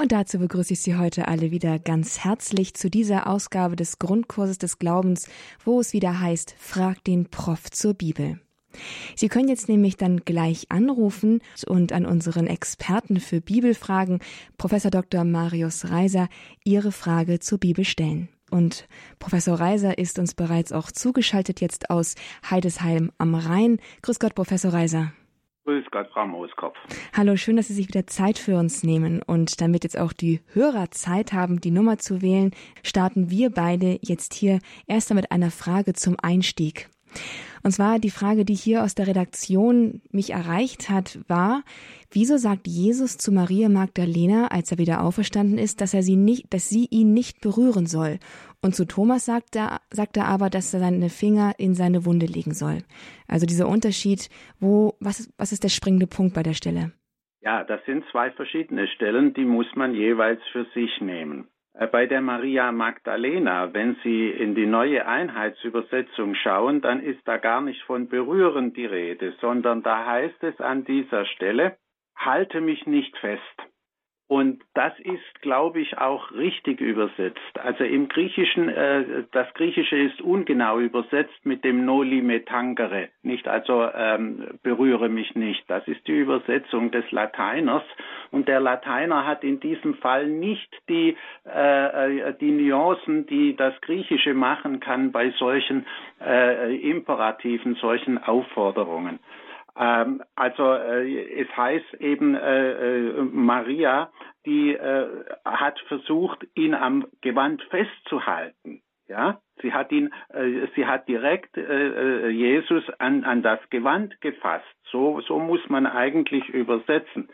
Und dazu begrüße ich Sie heute alle wieder ganz herzlich zu dieser Ausgabe des Grundkurses des Glaubens, wo es wieder heißt, frag den Prof zur Bibel. Sie können jetzt nämlich dann gleich anrufen und an unseren Experten für Bibelfragen, Professor Dr. Marius Reiser, Ihre Frage zur Bibel stellen. Und Professor Reiser ist uns bereits auch zugeschaltet jetzt aus Heidesheim am Rhein. Grüß Gott, Professor Reiser. Grüß Gott, Frau Mooskopf. Hallo, schön, dass Sie sich wieder Zeit für uns nehmen. Und damit jetzt auch die Hörer Zeit haben, die Nummer zu wählen, starten wir beide jetzt hier erst mit einer Frage zum Einstieg. Und zwar die Frage, die hier aus der Redaktion mich erreicht hat, war, wieso sagt Jesus zu Maria Magdalena, als er wieder auferstanden ist, dass er sie nicht, dass sie ihn nicht berühren soll? Und zu Thomas sagt er, sagt er aber, dass er seine Finger in seine Wunde legen soll. Also dieser Unterschied, wo, was, was ist der springende Punkt bei der Stelle? Ja, das sind zwei verschiedene Stellen, die muss man jeweils für sich nehmen. Äh, bei der Maria Magdalena, wenn Sie in die neue Einheitsübersetzung schauen, dann ist da gar nicht von berühren die Rede, sondern da heißt es an dieser Stelle, halte mich nicht fest. Und das ist, glaube ich, auch richtig übersetzt. Also im Griechischen, äh, das Griechische ist ungenau übersetzt mit dem Noli me tangere, nicht also ähm, berühre mich nicht. Das ist die Übersetzung des Lateiners. Und der Lateiner hat in diesem Fall nicht die, äh, äh die Nuancen, die das Griechische machen kann bei solchen äh, Imperativen, solchen Aufforderungen. Ähm, also äh, es heißt eben, äh, äh, Maria, die äh, hat versucht, ihn am Gewand festzuhalten. Ja, sie hat ihn, äh, sie hat direkt äh, Jesus an, an das Gewand gefasst. So, so muss man eigentlich übersetzen.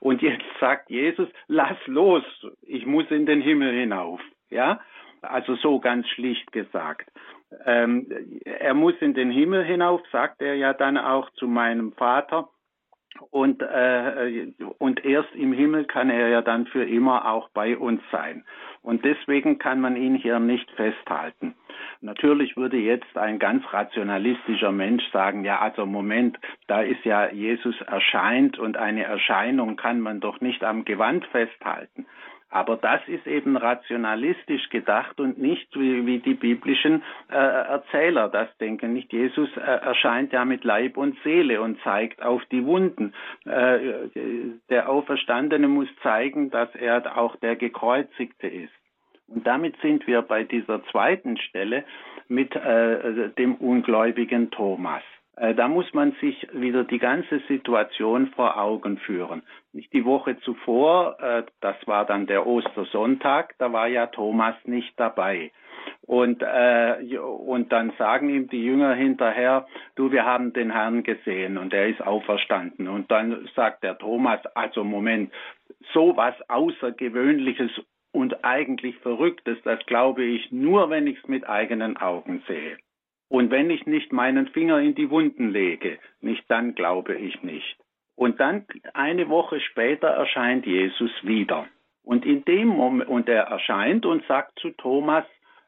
Und jetzt sagt Jesus, lass los, ich muss in den Himmel hinauf. Ja, also so ganz schlicht gesagt. Ähm, er muss in den Himmel hinauf, sagt er ja dann auch zu meinem Vater. Und, äh, und erst im Himmel kann er ja dann für immer auch bei uns sein. Und deswegen kann man ihn hier nicht festhalten. Natürlich würde jetzt ein ganz rationalistischer Mensch sagen, ja, also Moment, da ist ja Jesus erscheint und eine Erscheinung kann man doch nicht am Gewand festhalten. Aber das ist eben rationalistisch gedacht und nicht wie, wie die biblischen äh, Erzähler das denken. Nicht Jesus äh, erscheint ja mit Leib und Seele und zeigt auf die Wunden. Äh, der Auferstandene muss zeigen, dass er auch der Gekreuzigte ist. Und damit sind wir bei dieser zweiten Stelle mit äh, dem ungläubigen Thomas. Äh, da muss man sich wieder die ganze Situation vor Augen führen. Nicht die Woche zuvor, äh, das war dann der Ostersonntag, da war ja Thomas nicht dabei. Und, äh, und dann sagen ihm die Jünger hinterher, du, wir haben den Herrn gesehen und er ist auferstanden. Und dann sagt der Thomas, also Moment, so was Außergewöhnliches und eigentlich Verrücktes, das glaube ich nur, wenn ich es mit eigenen Augen sehe. Und wenn ich nicht meinen Finger in die Wunden lege, nicht dann glaube ich nicht. Und dann eine Woche später erscheint Jesus wieder. Und in dem Moment, und er erscheint und sagt zu Thomas,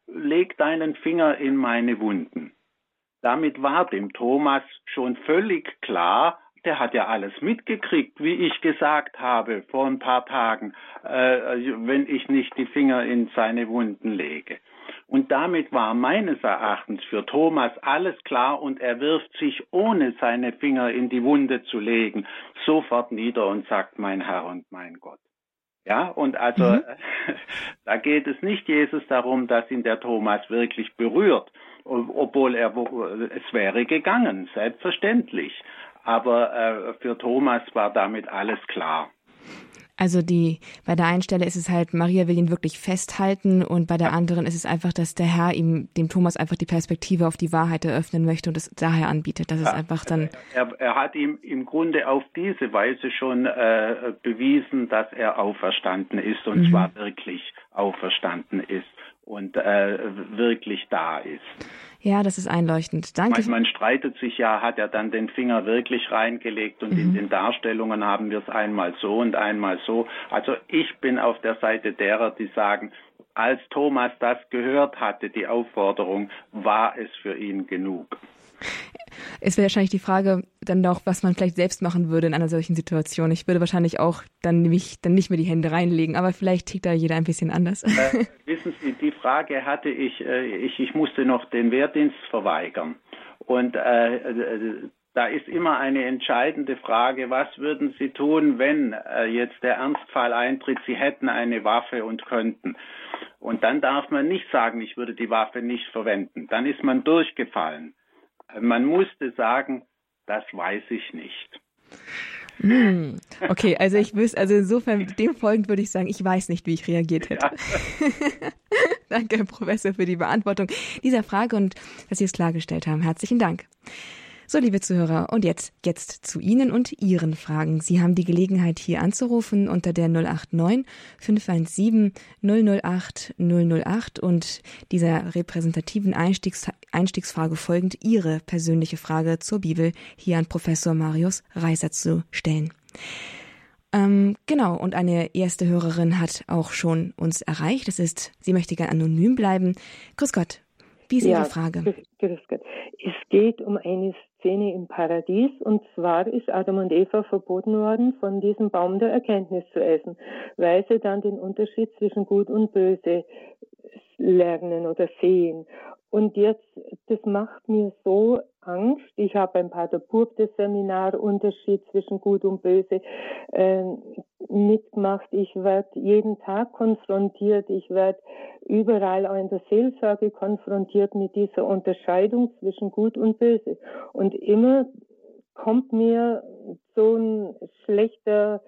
leg deinen Finger in meine Wunden. Damit war dem Thomas schon völlig klar, der hat ja alles mitgekriegt, wie ich gesagt habe vor ein paar Tagen, äh, wenn ich nicht die Finger in seine Wunden lege. Und damit war meines Erachtens für Thomas alles klar und er wirft sich, ohne seine Finger in die Wunde zu legen, sofort nieder und sagt, mein Herr und mein Gott. Ja, und also mhm. da geht es nicht Jesus darum, dass ihn der Thomas wirklich berührt, obwohl er es wäre gegangen, selbstverständlich. Aber äh, für Thomas war damit alles klar. Also die, bei der einen Stelle ist es halt, Maria will ihn wirklich festhalten und bei der anderen ist es einfach, dass der Herr ihm, dem Thomas einfach die Perspektive auf die Wahrheit eröffnen möchte und es daher anbietet. Das ja, ist einfach dann. Er, er, hat ihm im Grunde auf diese Weise schon äh, bewiesen, dass er auferstanden ist und mhm. zwar wirklich auferstanden ist und äh, wirklich da ist. Ja, das ist einleuchtend. Danke. Man, man streitet sich ja, hat er dann den Finger wirklich reingelegt und mhm. in den Darstellungen haben wir es einmal so und einmal so. Also ich bin auf der Seite derer, die sagen, als Thomas das gehört hatte, die Aufforderung, war es für ihn genug. Es wäre wahrscheinlich die Frage dann doch, was man vielleicht selbst machen würde in einer solchen Situation. Ich würde wahrscheinlich auch dann nämlich dann nicht mehr die Hände reinlegen, aber vielleicht tickt da jeder ein bisschen anders. Äh, wissen Sie, die Frage hatte ich, äh, ich, ich musste noch den Wehrdienst verweigern. Und äh, äh, da ist immer eine entscheidende Frage, was würden Sie tun, wenn äh, jetzt der Ernstfall eintritt, Sie hätten eine Waffe und könnten. Und dann darf man nicht sagen, ich würde die Waffe nicht verwenden. Dann ist man durchgefallen. Man musste sagen, das weiß ich nicht. Hm, okay, also ich wüsste, also insofern dem folgend würde ich sagen, ich weiß nicht, wie ich reagiert hätte. Ja. Danke, Herr Professor, für die Beantwortung dieser Frage und dass Sie es klargestellt haben. Herzlichen Dank. So, liebe Zuhörer, und jetzt, jetzt zu Ihnen und Ihren Fragen. Sie haben die Gelegenheit, hier anzurufen unter der 089 517 008 008 und dieser repräsentativen Einstiegs Einstiegsfrage folgend Ihre persönliche Frage zur Bibel hier an Professor Marius Reiser zu stellen. Ähm, genau, und eine erste Hörerin hat auch schon uns erreicht. Das ist, sie möchte gern anonym bleiben. Grüß Gott, wie ist ja, Ihre Frage? Grüß Gott. Es geht um eine Szene im Paradies. Und zwar ist Adam und Eva verboten worden, von diesem Baum der Erkenntnis zu essen, weil sie dann den Unterschied zwischen Gut und Böse lernen oder sehen. Und jetzt, das macht mir so Angst. Ich habe beim Pater das Seminar Unterschied zwischen Gut und Böse äh, mitgemacht. Ich werde jeden Tag konfrontiert. Ich werde überall auch in der Seelsorge konfrontiert mit dieser Unterscheidung zwischen Gut und Böse. Und immer kommt mir so ein schlechter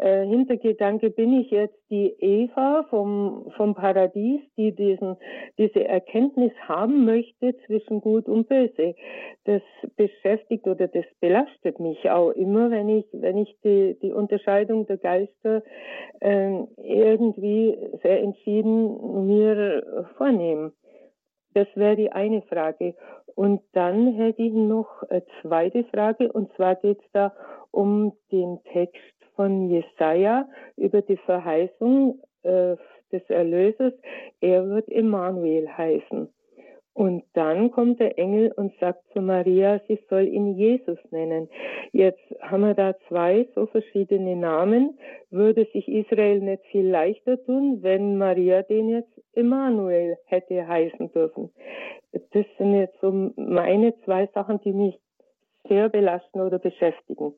äh, Hintergedanke bin ich jetzt die Eva vom, vom Paradies, die diesen, diese Erkenntnis haben möchte zwischen Gut und Böse. Das beschäftigt oder das belastet mich auch immer, wenn ich, wenn ich die, die Unterscheidung der Geister äh, irgendwie sehr entschieden mir vornehme. Das wäre die eine Frage. Und dann hätte ich noch eine zweite Frage, und zwar geht es da um den Text von Jesaja über die Verheißung äh, des Erlösers, er wird Emmanuel heißen. Und dann kommt der Engel und sagt zu Maria, sie soll ihn Jesus nennen. Jetzt haben wir da zwei so verschiedene Namen. Würde sich Israel nicht viel leichter tun, wenn Maria den jetzt Emmanuel hätte heißen dürfen? Das sind jetzt so meine zwei Sachen, die mich sehr belasten oder beschäftigen.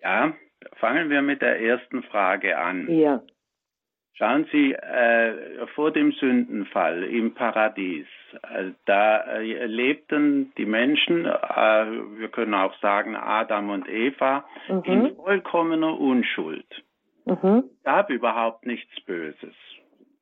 Ja, Fangen wir mit der ersten Frage an. Ja. Schauen Sie, äh, vor dem Sündenfall im Paradies, äh, da äh, lebten die Menschen, äh, wir können auch sagen Adam und Eva, mhm. in vollkommener Unschuld. Mhm. Es gab überhaupt nichts Böses.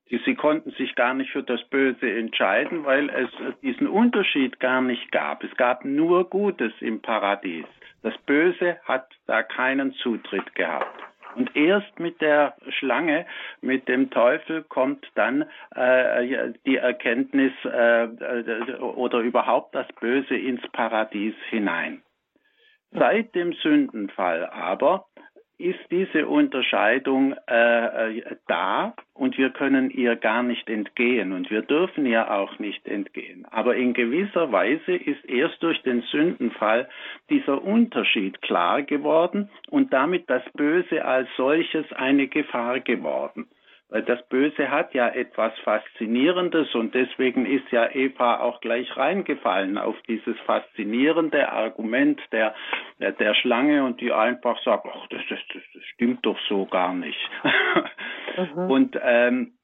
Sie konnten sich gar nicht für das Böse entscheiden, weil es diesen Unterschied gar nicht gab. Es gab nur Gutes im Paradies. Das Böse hat da keinen Zutritt gehabt. Und erst mit der Schlange, mit dem Teufel kommt dann äh, die Erkenntnis äh, oder überhaupt das Böse ins Paradies hinein. Seit dem Sündenfall aber ist diese Unterscheidung äh, äh, da und wir können ihr gar nicht entgehen und wir dürfen ihr auch nicht entgehen. Aber in gewisser Weise ist erst durch den Sündenfall dieser Unterschied klar geworden und damit das Böse als solches eine Gefahr geworden. Weil das Böse hat ja etwas Faszinierendes und deswegen ist ja Eva auch gleich reingefallen auf dieses faszinierende Argument der, der, der Schlange und die einfach sagt, ach, das, das, das, stimmt doch so gar nicht. Mhm. Und ähm, äh,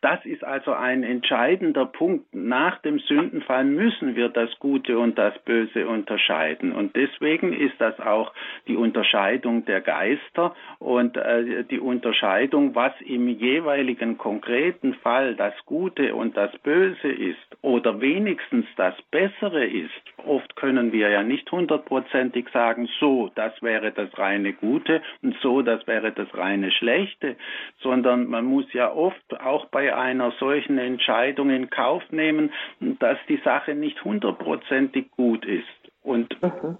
das ist also ein entscheidender Punkt. Nach dem Sündenfall müssen wir das Gute und das Böse unterscheiden. Und deswegen ist das auch die Unterscheidung der Geister und äh, die Unterscheidung, was im jeweiligen konkreten Fall das Gute und das Böse ist oder wenigstens das Bessere ist. Oft können wir ja nicht hundertprozentig sagen, so, das wäre das reine Gute und so, das wäre das reine Schlechte, sondern man muss ja oft auch bei einer solchen Entscheidung in Kauf nehmen, dass die Sache nicht hundertprozentig gut ist. Und mhm.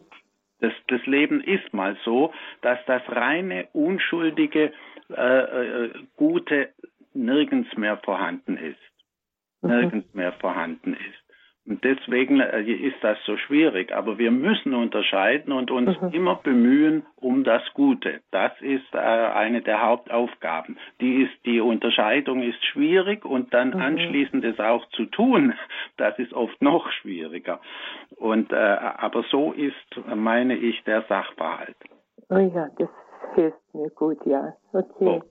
das, das Leben ist mal so, dass das reine, unschuldige, äh, äh, Gute nirgends mehr vorhanden ist. Mhm. Nirgends mehr vorhanden ist. Und deswegen äh, ist das so schwierig. Aber wir müssen unterscheiden und uns mhm. immer bemühen um das Gute. Das ist äh, eine der Hauptaufgaben. Die ist, die Unterscheidung ist schwierig und dann mhm. anschließend es auch zu tun, das ist oft noch schwieriger. Und, äh, aber so ist, meine ich, der Sachverhalt. Oh ja, das hilft mir gut, ja. Okay. So.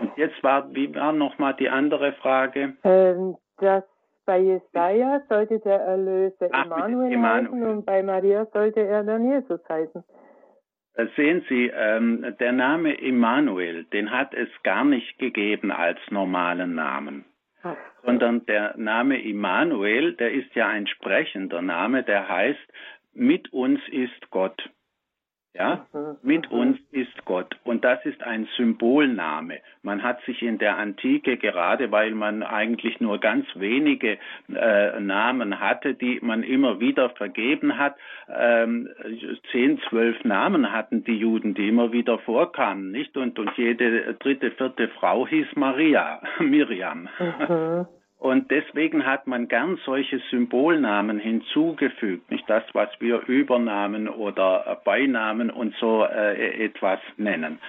Und jetzt war, wie war nochmal die andere Frage? Ähm, das bei Jesaja sollte der Erlöser Ach, Emmanuel heißen und bei Maria sollte er dann Jesus heißen. Äh, sehen Sie, ähm, der Name Immanuel, den hat es gar nicht gegeben als normalen Namen. Ach. Sondern der Name Immanuel, der ist ja ein sprechender Name, der heißt, mit uns ist Gott. Ja, mit uns ist Gott. Und das ist ein Symbolname. Man hat sich in der Antike, gerade weil man eigentlich nur ganz wenige äh, Namen hatte, die man immer wieder vergeben hat, ähm, zehn, zwölf Namen hatten die Juden, die immer wieder vorkamen, nicht? Und, und jede dritte, vierte Frau hieß Maria, Miriam. Mhm. Und deswegen hat man gern solche Symbolnamen hinzugefügt, nicht das, was wir Übernamen oder Beinamen und so äh, etwas nennen.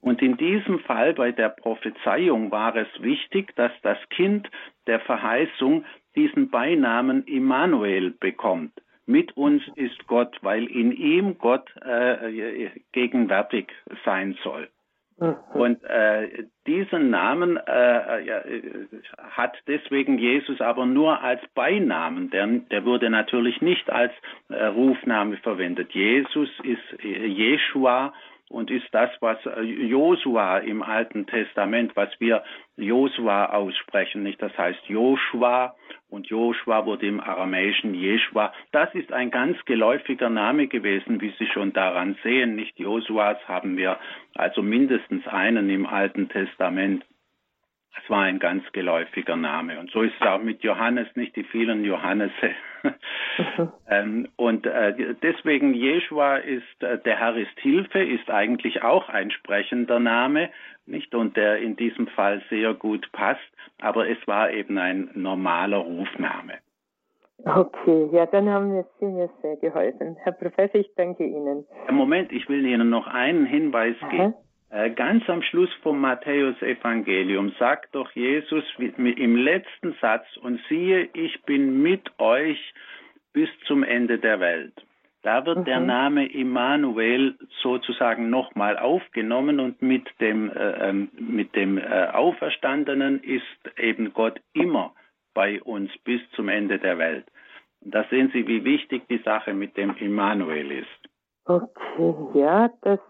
Und in diesem Fall bei der Prophezeiung war es wichtig, dass das Kind der Verheißung diesen Beinamen Immanuel bekommt. Mit uns ist Gott, weil in ihm Gott äh, gegenwärtig sein soll. Mhm. Und äh, diesen Namen äh, ja, hat deswegen Jesus aber nur als Beinamen. Der, der wurde natürlich nicht als äh, Rufname verwendet. Jesus ist äh, Jeshua und ist das, was äh, Josua im Alten Testament, was wir Josua aussprechen, nicht? Das heißt Joshua und Joshua wurde im Aramäischen Jeshua. Das ist ein ganz geläufiger Name gewesen, wie Sie schon daran sehen. Nicht Josuas haben wir also mindestens einen im Alten Testament. Es war ein ganz geläufiger Name. Und so ist es auch mit Johannes, nicht die vielen Johannese. ähm, und äh, deswegen Jeshua ist, äh, der Herr ist Hilfe, ist eigentlich auch ein sprechender Name, nicht? Und der in diesem Fall sehr gut passt. Aber es war eben ein normaler Rufname. Okay, ja, dann haben wir Sie mir sehr geholfen. Herr Professor, ich danke Ihnen. Moment, ich will Ihnen noch einen Hinweis Aha. geben. Äh, ganz am Schluss vom Matthäus-Evangelium sagt doch Jesus im letzten Satz, und siehe, ich bin mit euch bis zum Ende der Welt. Da wird mhm. der Name Immanuel sozusagen nochmal aufgenommen und mit dem, äh, ähm, mit dem äh, Auferstandenen ist eben Gott immer bei uns bis zum Ende der Welt. Und da sehen Sie, wie wichtig die Sache mit dem Immanuel ist. Okay, ja, das,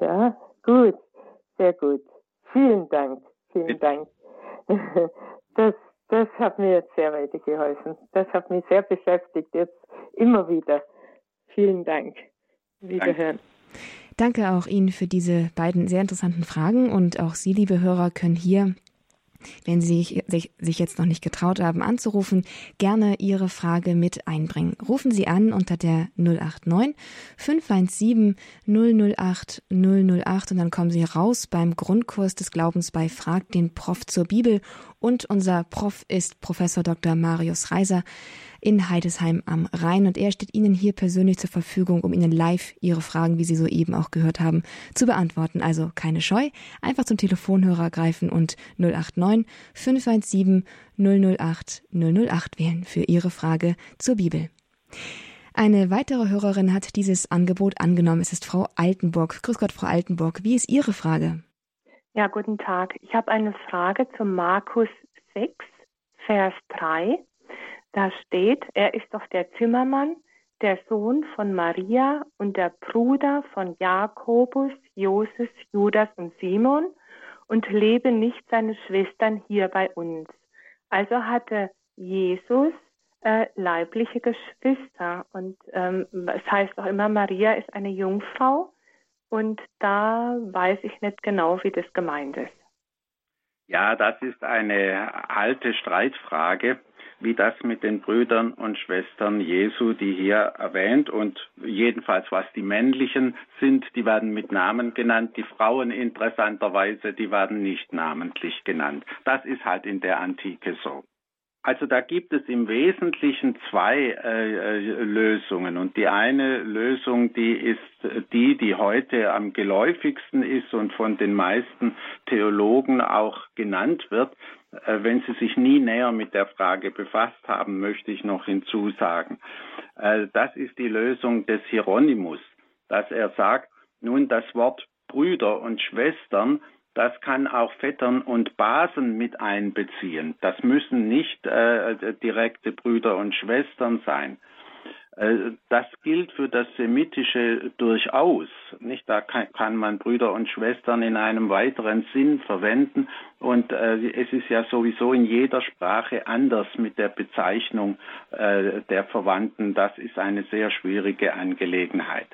ja, Gut, sehr gut. Vielen Dank, vielen Bitte. Dank. Das, das hat mir jetzt sehr weitergeholfen. Das hat mich sehr beschäftigt, jetzt immer wieder. Vielen Dank. Wiederhören. Danke auch Ihnen für diese beiden sehr interessanten Fragen und auch Sie, liebe Hörer, können hier wenn Sie sich, sich, jetzt noch nicht getraut haben anzurufen, gerne Ihre Frage mit einbringen. Rufen Sie an unter der 089 517 008 008 und dann kommen Sie raus beim Grundkurs des Glaubens bei Frag den Prof zur Bibel und unser Prof ist Professor Dr. Marius Reiser in Heidesheim am Rhein und er steht Ihnen hier persönlich zur Verfügung, um Ihnen live Ihre Fragen, wie Sie soeben auch gehört haben, zu beantworten. Also keine Scheu, einfach zum Telefonhörer greifen und 089 517 008 008 wählen für Ihre Frage zur Bibel. Eine weitere Hörerin hat dieses Angebot angenommen. Es ist Frau Altenburg. Grüß Gott, Frau Altenburg. Wie ist Ihre Frage? Ja, guten Tag. Ich habe eine Frage zu Markus 6, Vers 3. Da steht, er ist doch der Zimmermann, der Sohn von Maria und der Bruder von Jakobus, Joses, Judas und Simon und leben nicht seine Schwestern hier bei uns. Also hatte Jesus äh, leibliche Geschwister und ähm, es heißt auch immer, Maria ist eine Jungfrau und da weiß ich nicht genau, wie das gemeint ist. Ja, das ist eine alte Streitfrage wie das mit den Brüdern und Schwestern Jesu, die hier erwähnt und jedenfalls was die männlichen sind, die werden mit Namen genannt, die Frauen interessanterweise, die werden nicht namentlich genannt. Das ist halt in der Antike so. Also da gibt es im Wesentlichen zwei äh, äh, Lösungen. Und die eine Lösung, die ist die, die heute am geläufigsten ist und von den meisten Theologen auch genannt wird. Äh, wenn sie sich nie näher mit der Frage befasst haben, möchte ich noch hinzusagen. Äh, das ist die Lösung des Hieronymus, dass er sagt, nun das Wort Brüder und Schwestern das kann auch Vettern und Basen mit einbeziehen. Das müssen nicht äh, direkte Brüder und Schwestern sein. Äh, das gilt für das Semitische durchaus. Nicht? Da kann, man Brüder und Schwestern in einem weiteren Sinn verwenden. Und äh, es ist ja sowieso in jeder Sprache anders mit der Bezeichnung äh, der Verwandten. Das ist eine sehr schwierige Angelegenheit.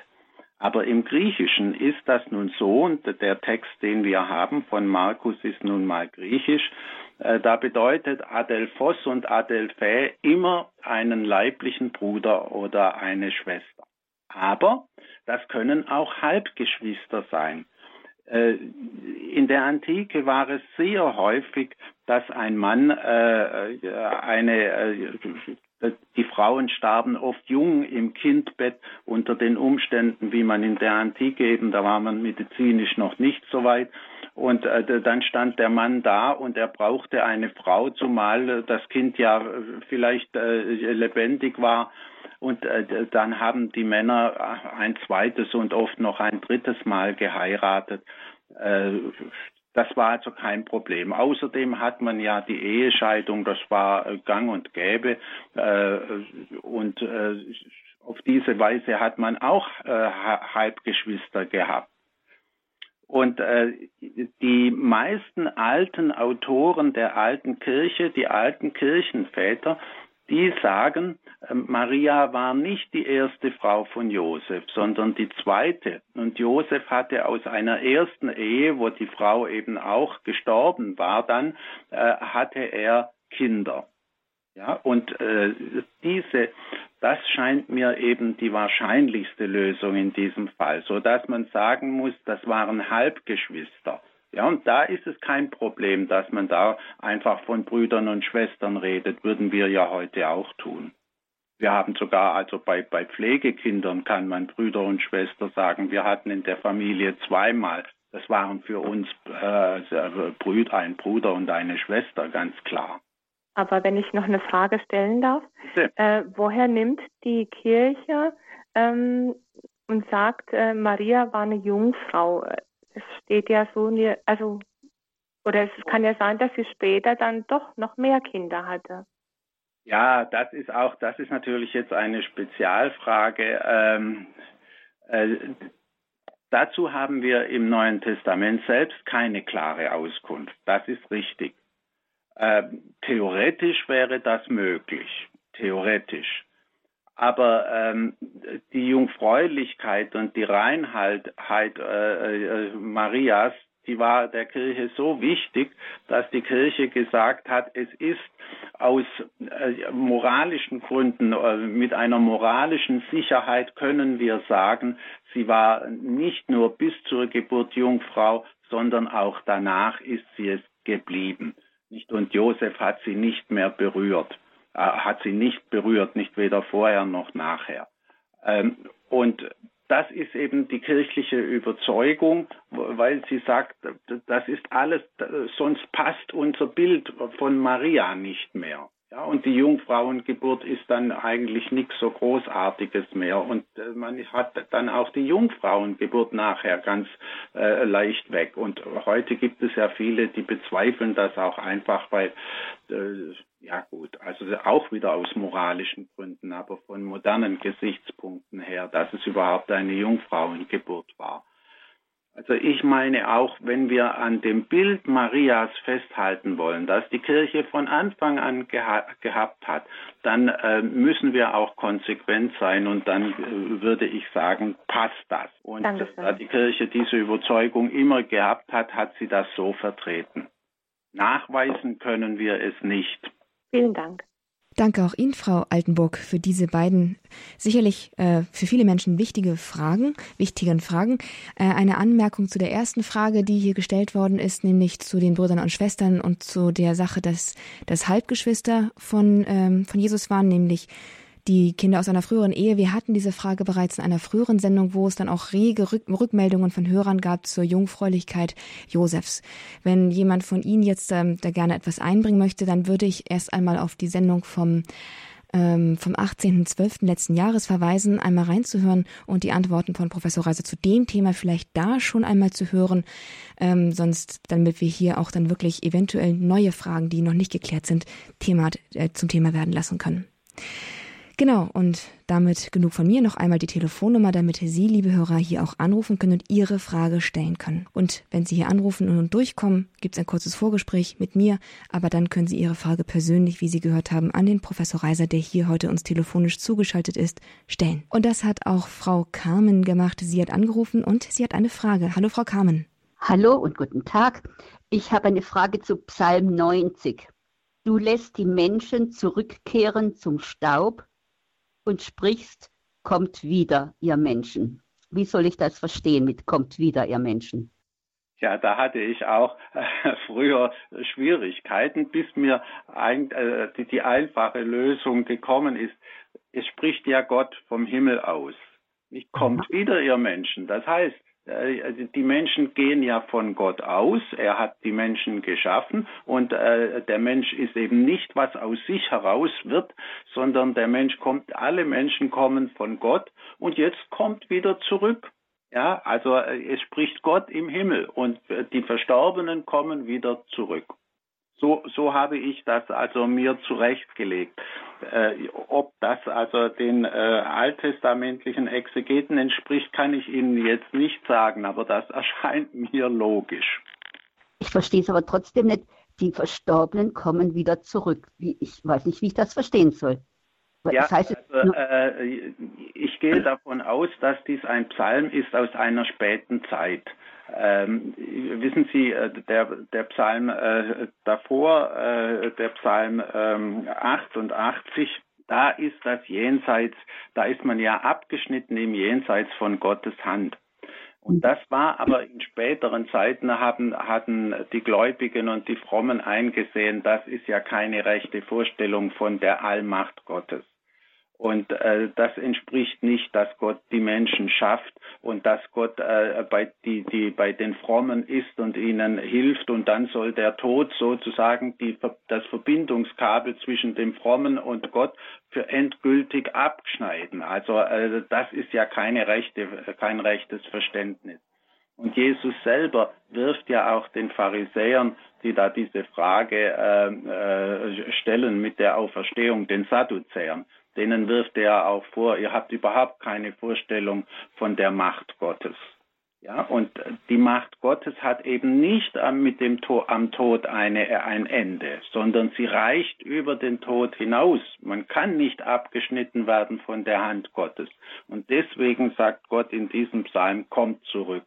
Aber im Griechischen ist das nun so, und der Text, den wir haben von Markus, ist nun mal griechisch. Äh, da bedeutet Adelphos und Adelphae immer einen leiblichen Bruder oder eine Schwester. Aber das können auch Halbgeschwister sein. Äh, in der Antike war es sehr häufig, dass ein Mann äh, eine die Frauen starben oft jung im Kindbett unter den Umständen, wie man in der Antike eben, da war man medizinisch noch nicht so weit. Und äh, dann stand der Mann da und er brauchte eine Frau, zumal das Kind ja vielleicht äh, lebendig war. Und äh, dann haben die Männer ein zweites und oft noch ein drittes Mal geheiratet. Das war also kein Problem. Außerdem hat man ja die Ehescheidung, das war äh, gang und gäbe. Äh, und äh, auf diese Weise hat man auch Halbgeschwister gehabt. Und die meisten alten Autoren der alten Kirche, die alten Kirchenväter, die sagen, ähm, Maria war nicht die erste Frau von Josef, sondern die zweite. Und Josef hatte aus einer ersten Ehe, wo die Frau eben auch gestorben war, dann äh, hatte er Kinder. Ja, und äh, diese, das scheint mir eben die wahrscheinlichste Lösung in diesem Fall, so dass man sagen muss, das waren Halbgeschwister. Ja, und da ist es kein Problem, dass man da einfach von Brüdern und Schwestern redet, würden wir ja heute auch tun. Wir haben sogar, also bei, bei Pflegekindern kann man Brüder und Schwester sagen. Wir hatten in der Familie zweimal, das waren für uns äh, Brüder, ein Bruder und eine Schwester, ganz klar. Aber wenn ich noch eine Frage stellen darf, äh, woher nimmt die Kirche ähm, und sagt, äh, Maria war eine Jungfrau? Es steht ja so, also, oder es kann ja sein, dass sie später dann doch noch mehr Kinder hatte. Ja, das ist auch, das ist natürlich jetzt eine Spezialfrage. Ähm, äh, dazu haben wir im Neuen Testament selbst keine klare Auskunft. Das ist richtig. Ähm, theoretisch wäre das möglich. Theoretisch. Aber ähm, die Jungfräulichkeit und die Reinheit äh, äh, Marias, die war der Kirche so wichtig, dass die Kirche gesagt hat, es ist aus äh, moralischen Gründen, äh, mit einer moralischen Sicherheit können wir sagen, sie war nicht nur bis zur Geburt Jungfrau, sondern auch danach ist sie es geblieben. Nicht? Und Josef hat sie nicht mehr berührt. Äh, hat sie nicht berührt, nicht weder vorher noch nachher. Ähm, und das ist eben die kirchliche Überzeugung, weil sie sagt, das ist alles, sonst passt unser Bild von Maria nicht mehr. Ja, und die Jungfrauengeburt ist dann eigentlich nichts so Großartiges mehr. Und äh, man hat dann auch die Jungfrauengeburt nachher ganz äh, leicht weg. Und heute gibt es ja viele, die bezweifeln das auch einfach, weil, äh, ja gut, also auch wieder aus moralischen Gründen, aber von modernen Gesichtspunkten her, dass es überhaupt eine Jungfrauengeburt war. Also ich meine auch, wenn wir an dem Bild Marias festhalten wollen, das die Kirche von Anfang an geha gehabt hat, dann äh, müssen wir auch konsequent sein und dann äh, würde ich sagen, passt das. Und da die Kirche diese Überzeugung immer gehabt hat, hat sie das so vertreten. Nachweisen können wir es nicht. Vielen Dank. Danke auch Ihnen, Frau Altenburg, für diese beiden sicherlich äh, für viele Menschen wichtige Fragen, wichtigen Fragen. Äh, eine Anmerkung zu der ersten Frage, die hier gestellt worden ist, nämlich zu den Brüdern und Schwestern und zu der Sache, dass das Halbgeschwister von, ähm, von Jesus waren, nämlich die Kinder aus einer früheren Ehe. Wir hatten diese Frage bereits in einer früheren Sendung, wo es dann auch rege Rückmeldungen von Hörern gab zur Jungfräulichkeit Josefs. Wenn jemand von Ihnen jetzt ähm, da gerne etwas einbringen möchte, dann würde ich erst einmal auf die Sendung vom ähm, vom 18.12. letzten Jahres verweisen, einmal reinzuhören und die Antworten von Professor Reiser zu dem Thema vielleicht da schon einmal zu hören, ähm, sonst damit wir hier auch dann wirklich eventuell neue Fragen, die noch nicht geklärt sind, Thema, äh, zum Thema werden lassen können. Genau, und damit genug von mir. Noch einmal die Telefonnummer, damit Sie, liebe Hörer, hier auch anrufen können und Ihre Frage stellen können. Und wenn Sie hier anrufen und durchkommen, gibt es ein kurzes Vorgespräch mit mir, aber dann können Sie Ihre Frage persönlich, wie Sie gehört haben, an den Professor Reiser, der hier heute uns telefonisch zugeschaltet ist, stellen. Und das hat auch Frau Carmen gemacht. Sie hat angerufen und sie hat eine Frage. Hallo, Frau Carmen. Hallo und guten Tag. Ich habe eine Frage zu Psalm 90. Du lässt die Menschen zurückkehren zum Staub und sprichst, kommt wieder, ihr Menschen. Wie soll ich das verstehen mit kommt wieder, ihr Menschen? Ja, da hatte ich auch äh, früher Schwierigkeiten, bis mir ein, äh, die, die einfache Lösung gekommen ist. Es spricht ja Gott vom Himmel aus. Nicht kommt wieder, ihr Menschen. Das heißt, also die Menschen gehen ja von Gott aus. Er hat die Menschen geschaffen und äh, der Mensch ist eben nicht, was aus sich heraus wird, sondern der Mensch kommt, alle Menschen kommen von Gott und jetzt kommt wieder zurück. Ja, also äh, es spricht Gott im Himmel und äh, die Verstorbenen kommen wieder zurück. So, so habe ich das also mir zurechtgelegt. Äh, ob das also den äh, alttestamentlichen Exegeten entspricht, kann ich Ihnen jetzt nicht sagen, aber das erscheint mir logisch. Ich verstehe es aber trotzdem nicht. Die Verstorbenen kommen wieder zurück. Wie, ich weiß nicht, wie ich das verstehen soll. Ja, das heißt, also, äh, ich gehe davon aus, dass dies ein Psalm ist aus einer späten Zeit. Ähm, wissen Sie, äh, der, der Psalm äh, davor, äh, der Psalm ähm, 88, da ist das Jenseits, da ist man ja abgeschnitten im Jenseits von Gottes Hand. Und das war aber in späteren Zeiten haben, hatten die Gläubigen und die Frommen eingesehen, das ist ja keine rechte Vorstellung von der Allmacht Gottes. Und äh, das entspricht nicht, dass Gott die Menschen schafft und dass Gott äh, bei, die, die, bei den Frommen ist und ihnen hilft und dann soll der Tod sozusagen die, das Verbindungskabel zwischen dem Frommen und Gott für endgültig abschneiden. Also äh, das ist ja keine rechte, kein rechtes Verständnis. Und Jesus selber wirft ja auch den Pharisäern, die da diese Frage äh, äh, stellen mit der Auferstehung, den Sadduzäern, denen wirft er auch vor, ihr habt überhaupt keine Vorstellung von der Macht Gottes. Ja, und die Macht Gottes hat eben nicht mit dem Tod, am Tod eine, ein Ende, sondern sie reicht über den Tod hinaus. Man kann nicht abgeschnitten werden von der Hand Gottes. Und deswegen sagt Gott in diesem Psalm, kommt zurück.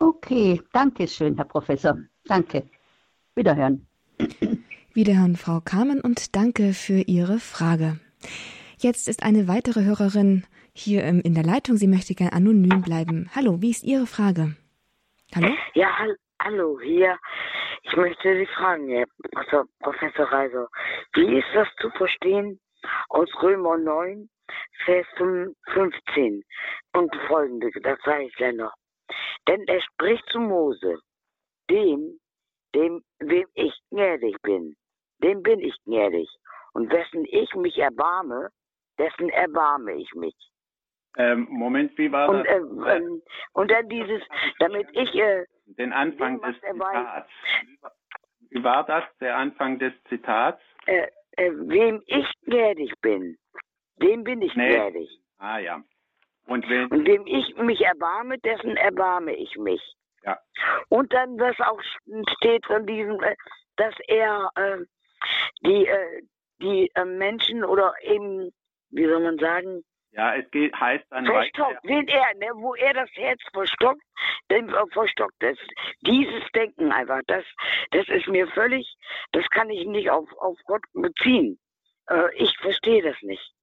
Okay, danke schön, Herr Professor. Danke. Wiederhören. Wiederhören, Frau Kamen, und danke für Ihre Frage. Jetzt ist eine weitere Hörerin hier in der Leitung. Sie möchte gerne anonym bleiben. Hallo, wie ist Ihre Frage? Hallo? Ja, hallo, hier. Ich möchte Sie fragen, Herr Professor Reiser, wie ist das zu verstehen aus Römer 9, Vers 15 und folgende, das sage ich gleich noch. Denn er spricht zu Mose, dem, dem, wem ich gnädig bin, dem bin ich gnädig. Und wessen ich mich erbarme, dessen erbarme ich mich. Ähm, Moment, wie war und, das? Äh, ähm, und dann dieses, damit ich äh, den Anfang des Zitats. Wie war das, der Anfang des Zitats? Äh, äh, wem ich gnädig bin, dem bin ich nee. gnädig. Ah ja. Und, wenn, und dem ich mich erbarme, dessen erbarme ich mich. Ja. Und dann, was auch steht von diesem, äh, dass er äh, die, äh, die äh, Menschen oder eben wie soll man sagen? Ja, es geht, heißt dann verstockt, wen er, ne, wo er das Herz verstockt, dann äh, verstockt das. Dieses Denken einfach, das, das ist mir völlig, das kann ich nicht auf, auf Gott beziehen. Äh, ich verstehe das nicht.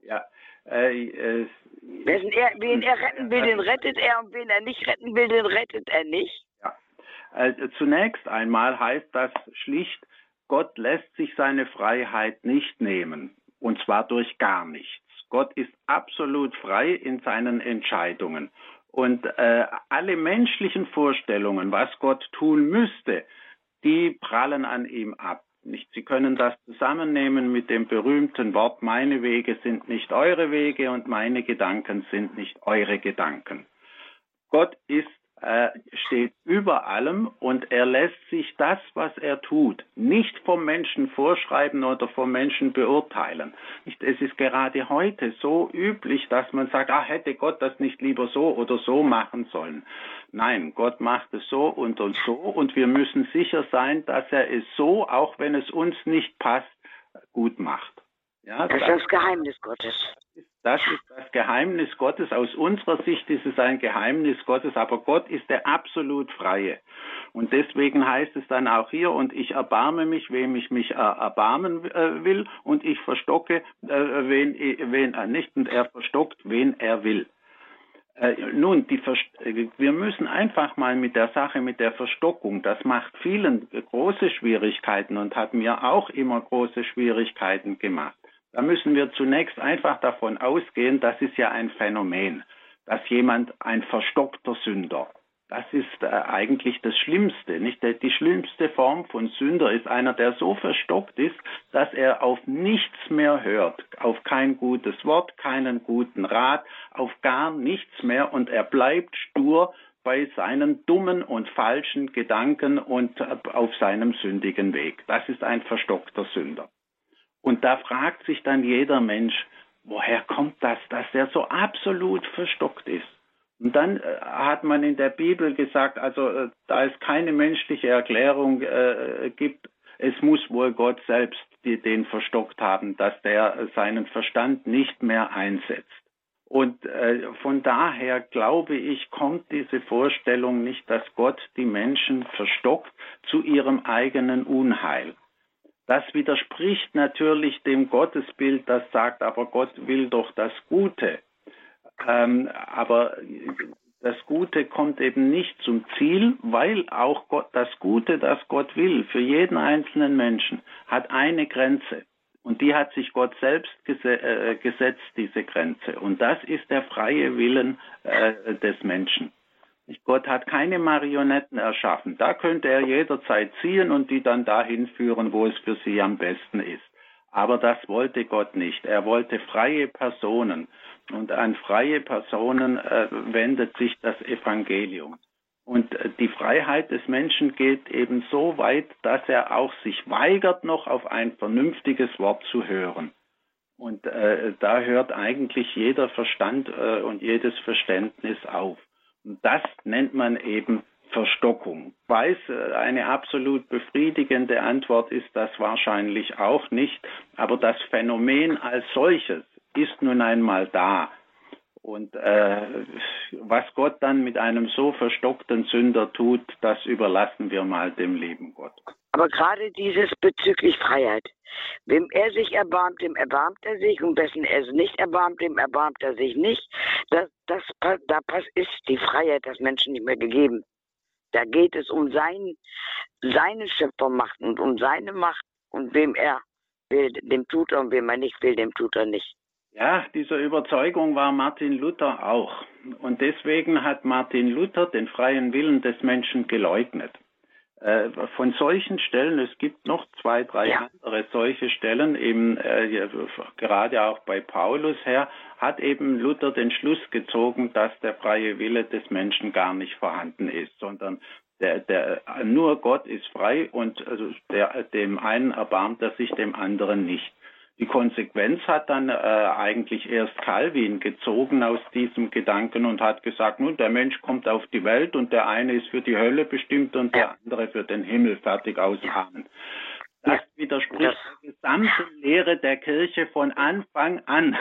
Ja. Äh, äh, er, wen er retten will, den rettet er und wen er nicht retten will, den rettet er nicht. Ja. Äh, zunächst einmal heißt das schlicht, Gott lässt sich seine Freiheit nicht nehmen. Und zwar durch gar nichts. Gott ist absolut frei in seinen Entscheidungen. Und äh, alle menschlichen Vorstellungen, was Gott tun müsste, die prallen an ihm ab. Nicht? Sie können das zusammennehmen mit dem berühmten Wort, meine Wege sind nicht eure Wege und meine Gedanken sind nicht eure Gedanken. Gott ist äh, steht über allem und er lässt sich das, was er tut, nicht vom Menschen vorschreiben oder vom Menschen beurteilen. Es ist gerade heute so üblich, dass man sagt, ah, hätte Gott das nicht lieber so oder so machen sollen. Nein, Gott macht es so und, und so und wir müssen sicher sein, dass er es so, auch wenn es uns nicht passt, gut macht. Ja, das ist das Geheimnis Gottes. Das ist das Geheimnis Gottes. Aus unserer Sicht ist es ein Geheimnis Gottes, aber Gott ist der absolut Freie. Und deswegen heißt es dann auch hier, und ich erbarme mich, wem ich mich äh, erbarmen äh, will, und ich verstocke, äh, wen, wen er nicht, und er verstockt, wen er will. Nun, die wir müssen einfach mal mit der Sache, mit der Verstockung, das macht vielen große Schwierigkeiten und hat mir auch immer große Schwierigkeiten gemacht. Da müssen wir zunächst einfach davon ausgehen, das ist ja ein Phänomen, dass jemand ein verstockter Sünder. Das ist äh, eigentlich das Schlimmste. Nicht? Die schlimmste Form von Sünder ist einer, der so verstockt ist, dass er auf nichts mehr hört, auf kein gutes Wort, keinen guten Rat, auf gar nichts mehr und er bleibt stur bei seinen dummen und falschen Gedanken und äh, auf seinem sündigen Weg. Das ist ein verstockter Sünder. Und da fragt sich dann jeder Mensch, woher kommt das, dass der so absolut verstockt ist? Und dann äh, hat man in der Bibel gesagt, also äh, da es keine menschliche Erklärung äh, gibt, es muss wohl Gott selbst die, den verstockt haben, dass der seinen Verstand nicht mehr einsetzt. Und äh, von daher glaube ich, kommt diese Vorstellung nicht, dass Gott die Menschen verstockt zu ihrem eigenen Unheil. Das widerspricht natürlich dem Gottesbild, das sagt, aber Gott will doch das Gute. Ähm, aber das Gute kommt eben nicht zum Ziel, weil auch Gott, das Gute, das Gott will, für jeden einzelnen Menschen, hat eine Grenze. Und die hat sich Gott selbst äh, gesetzt, diese Grenze. Und das ist der freie Willen äh, des Menschen. Gott hat keine Marionetten erschaffen. Da könnte er jederzeit ziehen und die dann dahin führen, wo es für sie am besten ist. Aber das wollte Gott nicht. Er wollte freie Personen. Und an freie Personen äh, wendet sich das Evangelium. Und äh, die Freiheit des Menschen geht eben so weit, dass er auch sich weigert, noch auf ein vernünftiges Wort zu hören. Und äh, da hört eigentlich jeder Verstand äh, und jedes Verständnis auf. Das nennt man eben Verstockung. Weiß, äh, eine absolut befriedigende Antwort ist das wahrscheinlich auch nicht, aber das Phänomen als solches ist nun einmal da. Und äh, was Gott dann mit einem so verstockten Sünder tut, das überlassen wir mal dem lieben Gott. Aber gerade dieses bezüglich Freiheit. Wem er sich erbarmt, dem erbarmt er sich und wessen er sich nicht erbarmt, dem erbarmt er sich nicht. Das, das, da ist die Freiheit des Menschen nicht mehr gegeben. Da geht es um sein, seine Schöpfermacht und um seine Macht und wem er will, dem tut er und wem er nicht will, dem tut er nicht. Ja, dieser Überzeugung war Martin Luther auch. Und deswegen hat Martin Luther den freien Willen des Menschen geleugnet. Äh, von solchen Stellen, es gibt noch zwei, drei ja. andere solche Stellen, eben äh, gerade auch bei Paulus her, hat eben Luther den Schluss gezogen, dass der freie Wille des Menschen gar nicht vorhanden ist, sondern der, der, nur Gott ist frei und also der, dem einen erbarmt er sich, dem anderen nicht. Die Konsequenz hat dann äh, eigentlich erst Calvin gezogen aus diesem Gedanken und hat gesagt, nun, der Mensch kommt auf die Welt und der eine ist für die Hölle bestimmt und der andere für den Himmel fertig aus Amen. Das widerspricht der gesamten Lehre der Kirche von Anfang an.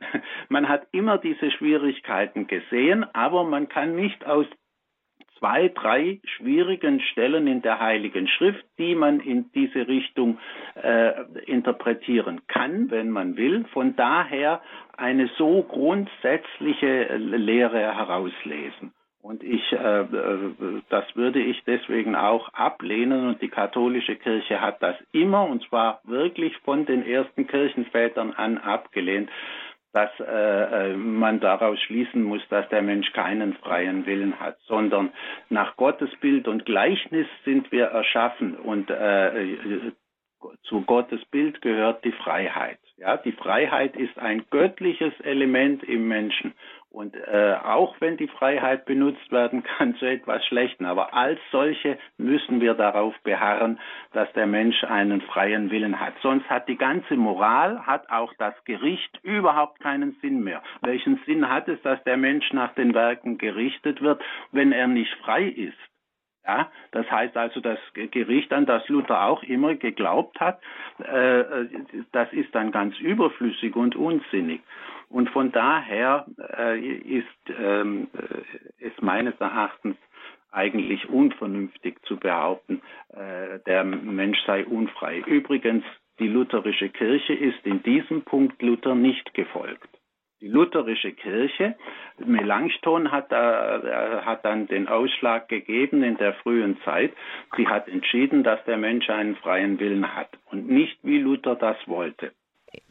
Man hat immer diese Schwierigkeiten gesehen, aber man kann nicht aus zwei, drei schwierigen Stellen in der Heiligen Schrift, die man in diese Richtung äh, interpretieren kann, wenn man will. Von daher eine so grundsätzliche Lehre herauslesen. Und ich, äh, äh, das würde ich deswegen auch ablehnen. Und die katholische Kirche hat das immer, und zwar wirklich von den ersten Kirchenvätern an abgelehnt, dass äh, äh, man daraus schließen muss, dass der Mensch keinen freien Willen hat, sondern nach Gottes Bild und Gleichnis sind wir erschaffen und äh, zu Gottes Bild gehört die Freiheit. Ja, die Freiheit ist ein göttliches Element im Menschen. Und äh, auch wenn die Freiheit benutzt werden kann zu etwas Schlechten, aber als solche müssen wir darauf beharren, dass der Mensch einen freien Willen hat. Sonst hat die ganze Moral, hat auch das Gericht überhaupt keinen Sinn mehr. Welchen Sinn hat es, dass der Mensch nach den Werken gerichtet wird, wenn er nicht frei ist? Ja, das heißt also, das Gericht, an das Luther auch immer geglaubt hat, äh, das ist dann ganz überflüssig und unsinnig. Und von daher äh, ist ähm, äh, es meines Erachtens eigentlich unvernünftig zu behaupten, äh, der Mensch sei unfrei. Übrigens, die lutherische Kirche ist in diesem Punkt Luther nicht gefolgt. Die lutherische Kirche, Melanchthon hat, äh, hat dann den Ausschlag gegeben in der frühen Zeit. Sie hat entschieden, dass der Mensch einen freien Willen hat und nicht wie Luther das wollte.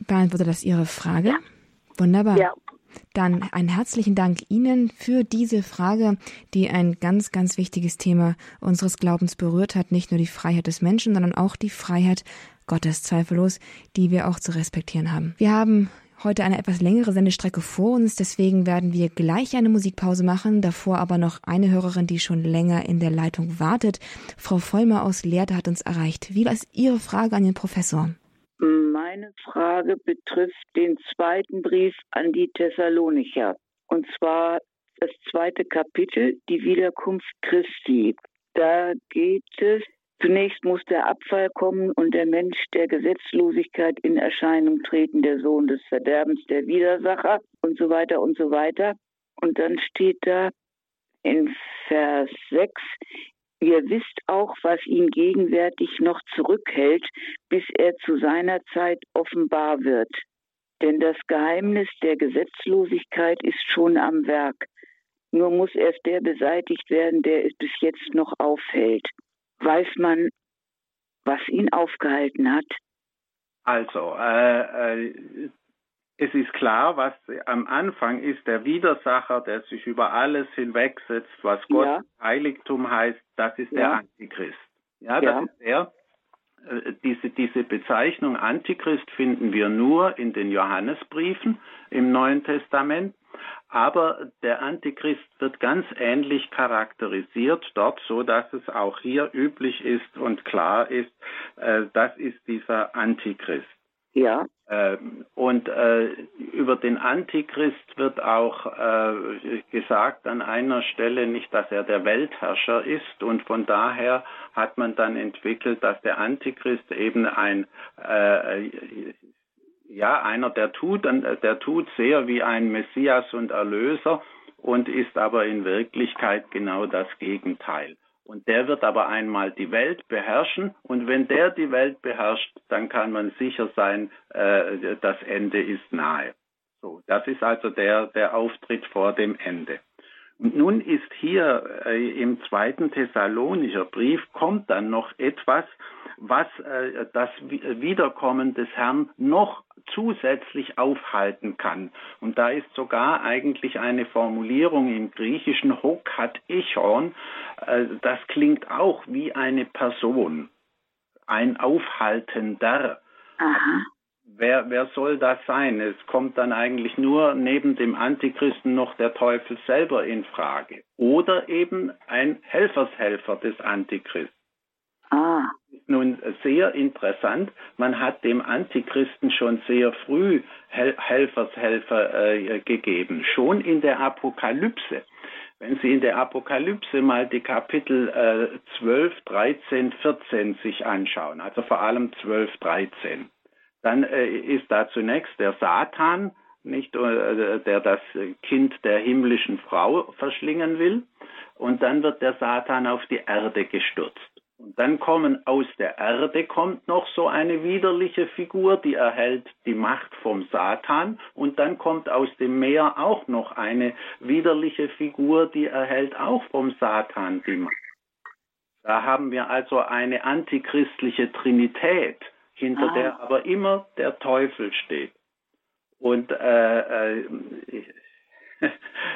Beantwortet das Ihre Frage? Ja. Wunderbar. Ja. Dann einen herzlichen Dank Ihnen für diese Frage, die ein ganz, ganz wichtiges Thema unseres Glaubens berührt hat. Nicht nur die Freiheit des Menschen, sondern auch die Freiheit Gottes, zweifellos, die wir auch zu respektieren haben. Wir haben heute eine etwas längere Sendestrecke vor uns, deswegen werden wir gleich eine Musikpause machen. Davor aber noch eine Hörerin, die schon länger in der Leitung wartet. Frau Vollmer aus Lehrte hat uns erreicht. Wie ist Ihre Frage an den Professor? Meine Frage betrifft den zweiten Brief an die Thessalonicher. Und zwar das zweite Kapitel, die Wiederkunft Christi. Da geht es, zunächst muss der Abfall kommen und der Mensch der Gesetzlosigkeit in Erscheinung treten, der Sohn des Verderbens, der Widersacher und so weiter und so weiter. Und dann steht da in Vers 6, Ihr wisst auch, was ihn gegenwärtig noch zurückhält, bis er zu seiner Zeit offenbar wird. Denn das Geheimnis der Gesetzlosigkeit ist schon am Werk. Nur muss erst der beseitigt werden, der es bis jetzt noch aufhält. Weiß man, was ihn aufgehalten hat? Also, äh, äh, es ist klar, was am Anfang ist der Widersacher, der sich über alles hinwegsetzt, was Gott ja. Heiligtum heißt, das ist ja. der Antichrist. Ja, das ja. ist der. Äh, diese, diese Bezeichnung Antichrist finden wir nur in den Johannesbriefen im Neuen Testament. Aber der Antichrist wird ganz ähnlich charakterisiert dort, so dass es auch hier üblich ist und klar ist, äh, das ist dieser Antichrist. Ja. Ähm, und äh, über den Antichrist wird auch äh, gesagt an einer Stelle nicht, dass er der Weltherrscher ist und von daher hat man dann entwickelt, dass der Antichrist eben ein äh, ja einer der tut, der tut sehr wie ein Messias und Erlöser und ist aber in Wirklichkeit genau das Gegenteil. Und der wird aber einmal die Welt beherrschen. Und wenn der die Welt beherrscht, dann kann man sicher sein, äh, das Ende ist nahe. So, das ist also der, der Auftritt vor dem Ende. Und nun ist hier äh, im zweiten Thessalonischer Brief kommt dann noch etwas, was äh, das Wiederkommen des Herrn noch zusätzlich aufhalten kann. Und da ist sogar eigentlich eine Formulierung im Griechischen Hokat Echon, äh, das klingt auch wie eine Person, ein Aufhaltender. Aha. Wer, wer soll das sein? Es kommt dann eigentlich nur neben dem Antichristen noch der Teufel selber in Frage. Oder eben ein Helfershelfer des Antichristen. Ah. Nun sehr interessant. Man hat dem Antichristen schon sehr früh Hel Helfershelfer äh, gegeben, schon in der Apokalypse. Wenn Sie in der Apokalypse mal die Kapitel äh, 12, 13, 14 sich anschauen, also vor allem 12, 13, dann äh, ist da zunächst der Satan, nicht, äh, der das Kind der himmlischen Frau verschlingen will. und dann wird der Satan auf die Erde gestürzt. Und dann kommen aus der Erde kommt noch so eine widerliche Figur, die erhält die Macht vom Satan. Und dann kommt aus dem Meer auch noch eine widerliche Figur, die erhält auch vom Satan die Macht. Da haben wir also eine antichristliche Trinität, hinter ah. der aber immer der Teufel steht. Und äh, äh,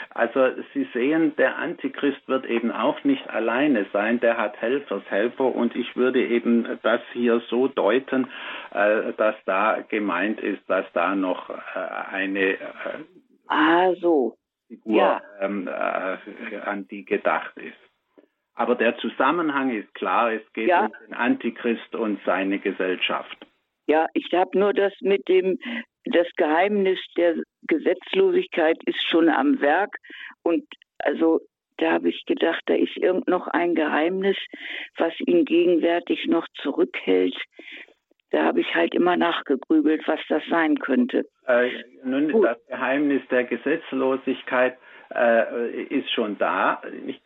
also Sie sehen, der Antichrist wird eben auch nicht alleine sein, der hat Helfershelfer und ich würde eben das hier so deuten, äh, dass da gemeint ist, dass da noch äh, eine äh, ah, so. Figur ja. ähm, an die gedacht ist. Aber der Zusammenhang ist klar, es geht ja. um den Antichrist und seine Gesellschaft. Ja, ich habe nur das mit dem das Geheimnis der Gesetzlosigkeit ist schon am Werk und also da habe ich gedacht, da ist irgend noch ein Geheimnis, was ihn gegenwärtig noch zurückhält. Da habe ich halt immer nachgegrübelt, was das sein könnte. Äh, nun, Gut. das Geheimnis der Gesetzlosigkeit äh, ist schon da.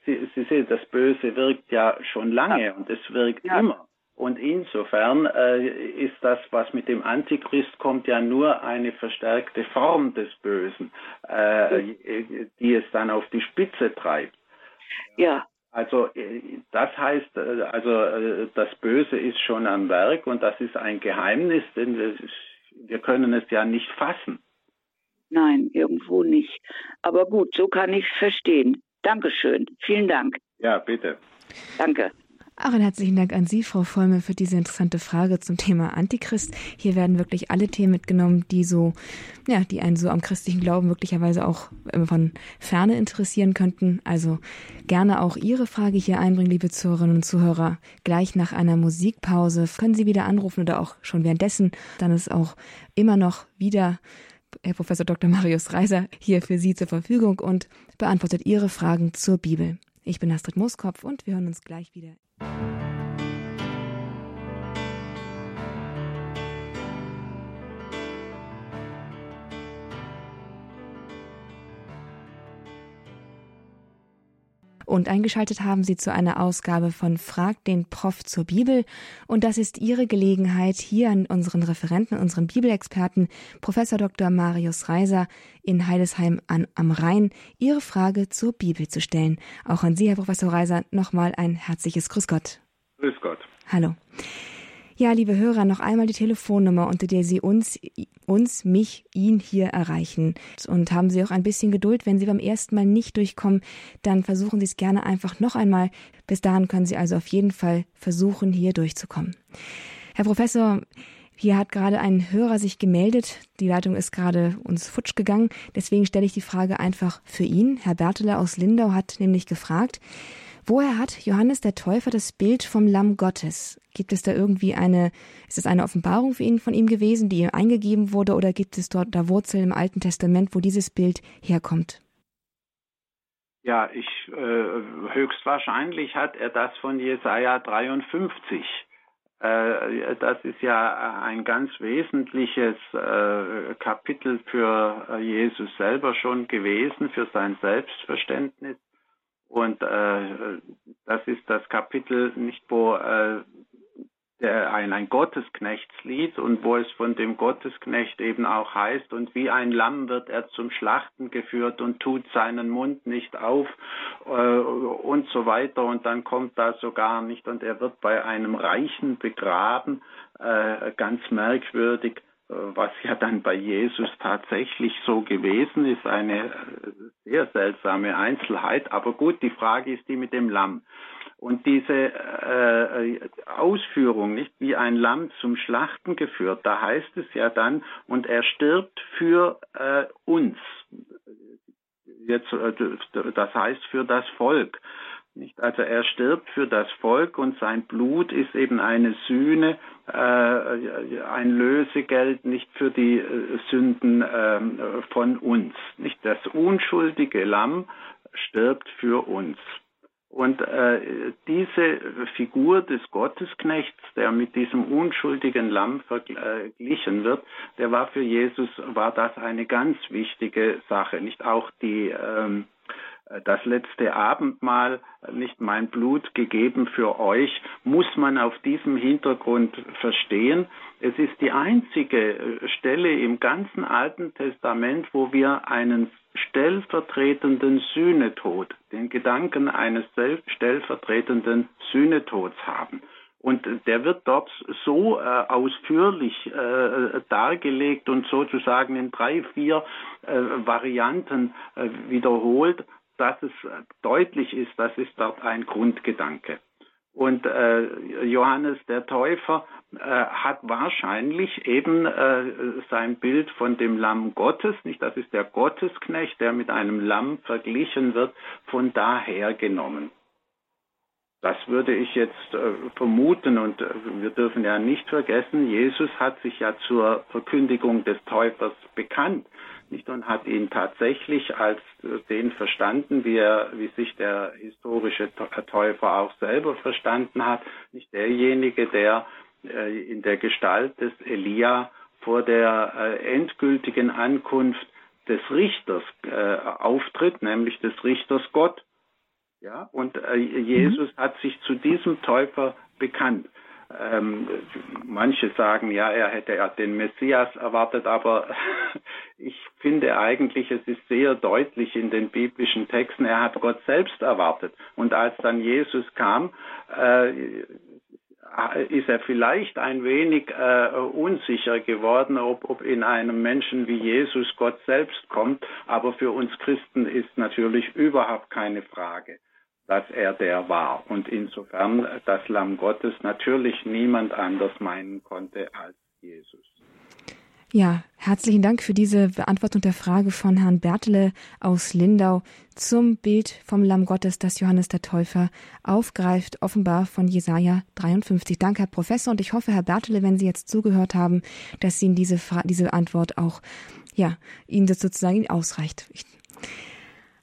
Sie, Sie, sehen, das Böse wirkt ja schon lange und es wirkt ja. immer. Und insofern äh, ist das, was mit dem Antichrist kommt, ja nur eine verstärkte Form des Bösen, äh, die es dann auf die Spitze treibt. Ja. Also äh, das heißt, äh, also äh, das Böse ist schon am Werk und das ist ein Geheimnis, denn wir können es ja nicht fassen. Nein, irgendwo nicht. Aber gut, so kann ich es verstehen. Dankeschön. Vielen Dank. Ja, bitte. Danke. Auch einen herzlichen Dank an Sie, Frau Vollmer, für diese interessante Frage zum Thema Antichrist. Hier werden wirklich alle Themen mitgenommen, die so, ja, die einen so am christlichen Glauben möglicherweise auch von Ferne interessieren könnten. Also gerne auch Ihre Frage hier einbringen, liebe Zuhörerinnen und Zuhörer. Gleich nach einer Musikpause können Sie wieder anrufen oder auch schon währenddessen. Dann ist auch immer noch wieder Herr Professor Dr. Marius Reiser hier für Sie zur Verfügung und beantwortet Ihre Fragen zur Bibel. Ich bin Astrid Mooskopf und wir hören uns gleich wieder. Und eingeschaltet haben Sie zu einer Ausgabe von Frag den Prof zur Bibel. Und das ist Ihre Gelegenheit, hier an unseren Referenten, unseren Bibelexperten, Professor Dr. Marius Reiser in Heidesheim an, am Rhein, Ihre Frage zur Bibel zu stellen. Auch an Sie, Herr Professor Reiser, nochmal ein herzliches Grüß Gott. Grüß Gott. Hallo. Ja, liebe Hörer, noch einmal die Telefonnummer, unter der Sie uns, uns, mich, ihn hier erreichen. Und haben Sie auch ein bisschen Geduld. Wenn Sie beim ersten Mal nicht durchkommen, dann versuchen Sie es gerne einfach noch einmal. Bis dahin können Sie also auf jeden Fall versuchen, hier durchzukommen. Herr Professor, hier hat gerade ein Hörer sich gemeldet. Die Leitung ist gerade uns futsch gegangen. Deswegen stelle ich die Frage einfach für ihn. Herr Bertele aus Lindau hat nämlich gefragt, Woher hat Johannes der Täufer das Bild vom Lamm Gottes? Gibt es da irgendwie eine, ist es eine Offenbarung für ihn von ihm gewesen, die ihm eingegeben wurde, oder gibt es dort da Wurzeln im Alten Testament, wo dieses Bild herkommt? Ja, ich äh, höchstwahrscheinlich hat er das von Jesaja 53. Äh, das ist ja ein ganz wesentliches äh, Kapitel für äh, Jesus selber schon gewesen, für sein Selbstverständnis. Und äh, das ist das Kapitel nicht, wo äh, der, ein, ein Gottesknechtslied und wo es von dem Gottesknecht eben auch heißt, und wie ein Lamm wird er zum Schlachten geführt und tut seinen Mund nicht auf äh, und so weiter. Und dann kommt da sogar nicht, und er wird bei einem Reichen begraben, äh, ganz merkwürdig was ja dann bei Jesus tatsächlich so gewesen ist, eine sehr seltsame Einzelheit. Aber gut, die Frage ist die mit dem Lamm. Und diese äh, Ausführung, nicht wie ein Lamm zum Schlachten geführt, da heißt es ja dann, und er stirbt für äh, uns. Jetzt, äh, das heißt für das Volk. Nicht? Also er stirbt für das Volk und sein Blut ist eben eine Sühne, äh, ein Lösegeld nicht für die äh, Sünden äh, von uns. Nicht das unschuldige Lamm stirbt für uns. Und äh, diese Figur des Gottesknechts, der mit diesem unschuldigen Lamm verglichen wird, der war für Jesus, war das eine ganz wichtige Sache. Nicht auch die ähm, äh, das letzte Abendmahl, äh, nicht mein Blut gegeben für euch, muss man auf diesem Hintergrund verstehen. Es ist die einzige äh, Stelle im ganzen Alten Testament, wo wir einen stellvertretenden Sühnetod, den Gedanken eines stellvertretenden Sühnetods haben. Und der wird dort so äh, ausführlich äh, dargelegt und sozusagen in drei, vier äh, Varianten wiederholt, dass es deutlich ist, das ist dort ein Grundgedanke. Und äh, Johannes der Täufer äh, hat wahrscheinlich eben äh, sein Bild von dem Lamm Gottes, nicht, das ist der Gottesknecht, der mit einem Lamm verglichen wird, von daher genommen. Das würde ich jetzt äh, vermuten und äh, wir dürfen ja nicht vergessen, Jesus hat sich ja zur Verkündigung des Täufers bekannt nicht und hat ihn tatsächlich als den verstanden, wie er, wie sich der historische Täufer auch selber verstanden hat, nicht derjenige, der äh, in der Gestalt des Elia vor der äh, endgültigen Ankunft des Richters äh, auftritt, nämlich des Richters Gott. Ja, und Jesus mhm. hat sich zu diesem Täufer bekannt. Ähm, manche sagen, ja, er hätte ja den Messias erwartet, aber ich finde eigentlich, es ist sehr deutlich in den biblischen Texten, er hat Gott selbst erwartet. Und als dann Jesus kam, äh, ist er vielleicht ein wenig äh, unsicher geworden, ob, ob in einem Menschen wie Jesus Gott selbst kommt. Aber für uns Christen ist natürlich überhaupt keine Frage dass er der war. Und insofern das Lamm Gottes natürlich niemand anders meinen konnte als Jesus. Ja, herzlichen Dank für diese Beantwortung der Frage von Herrn Bertele aus Lindau zum Bild vom Lamm Gottes, das Johannes der Täufer aufgreift, offenbar von Jesaja 53. Danke, Herr Professor, und ich hoffe, Herr Bertele, wenn Sie jetzt zugehört haben, dass Ihnen diese, diese Antwort auch, ja, Ihnen das sozusagen ausreicht. Ich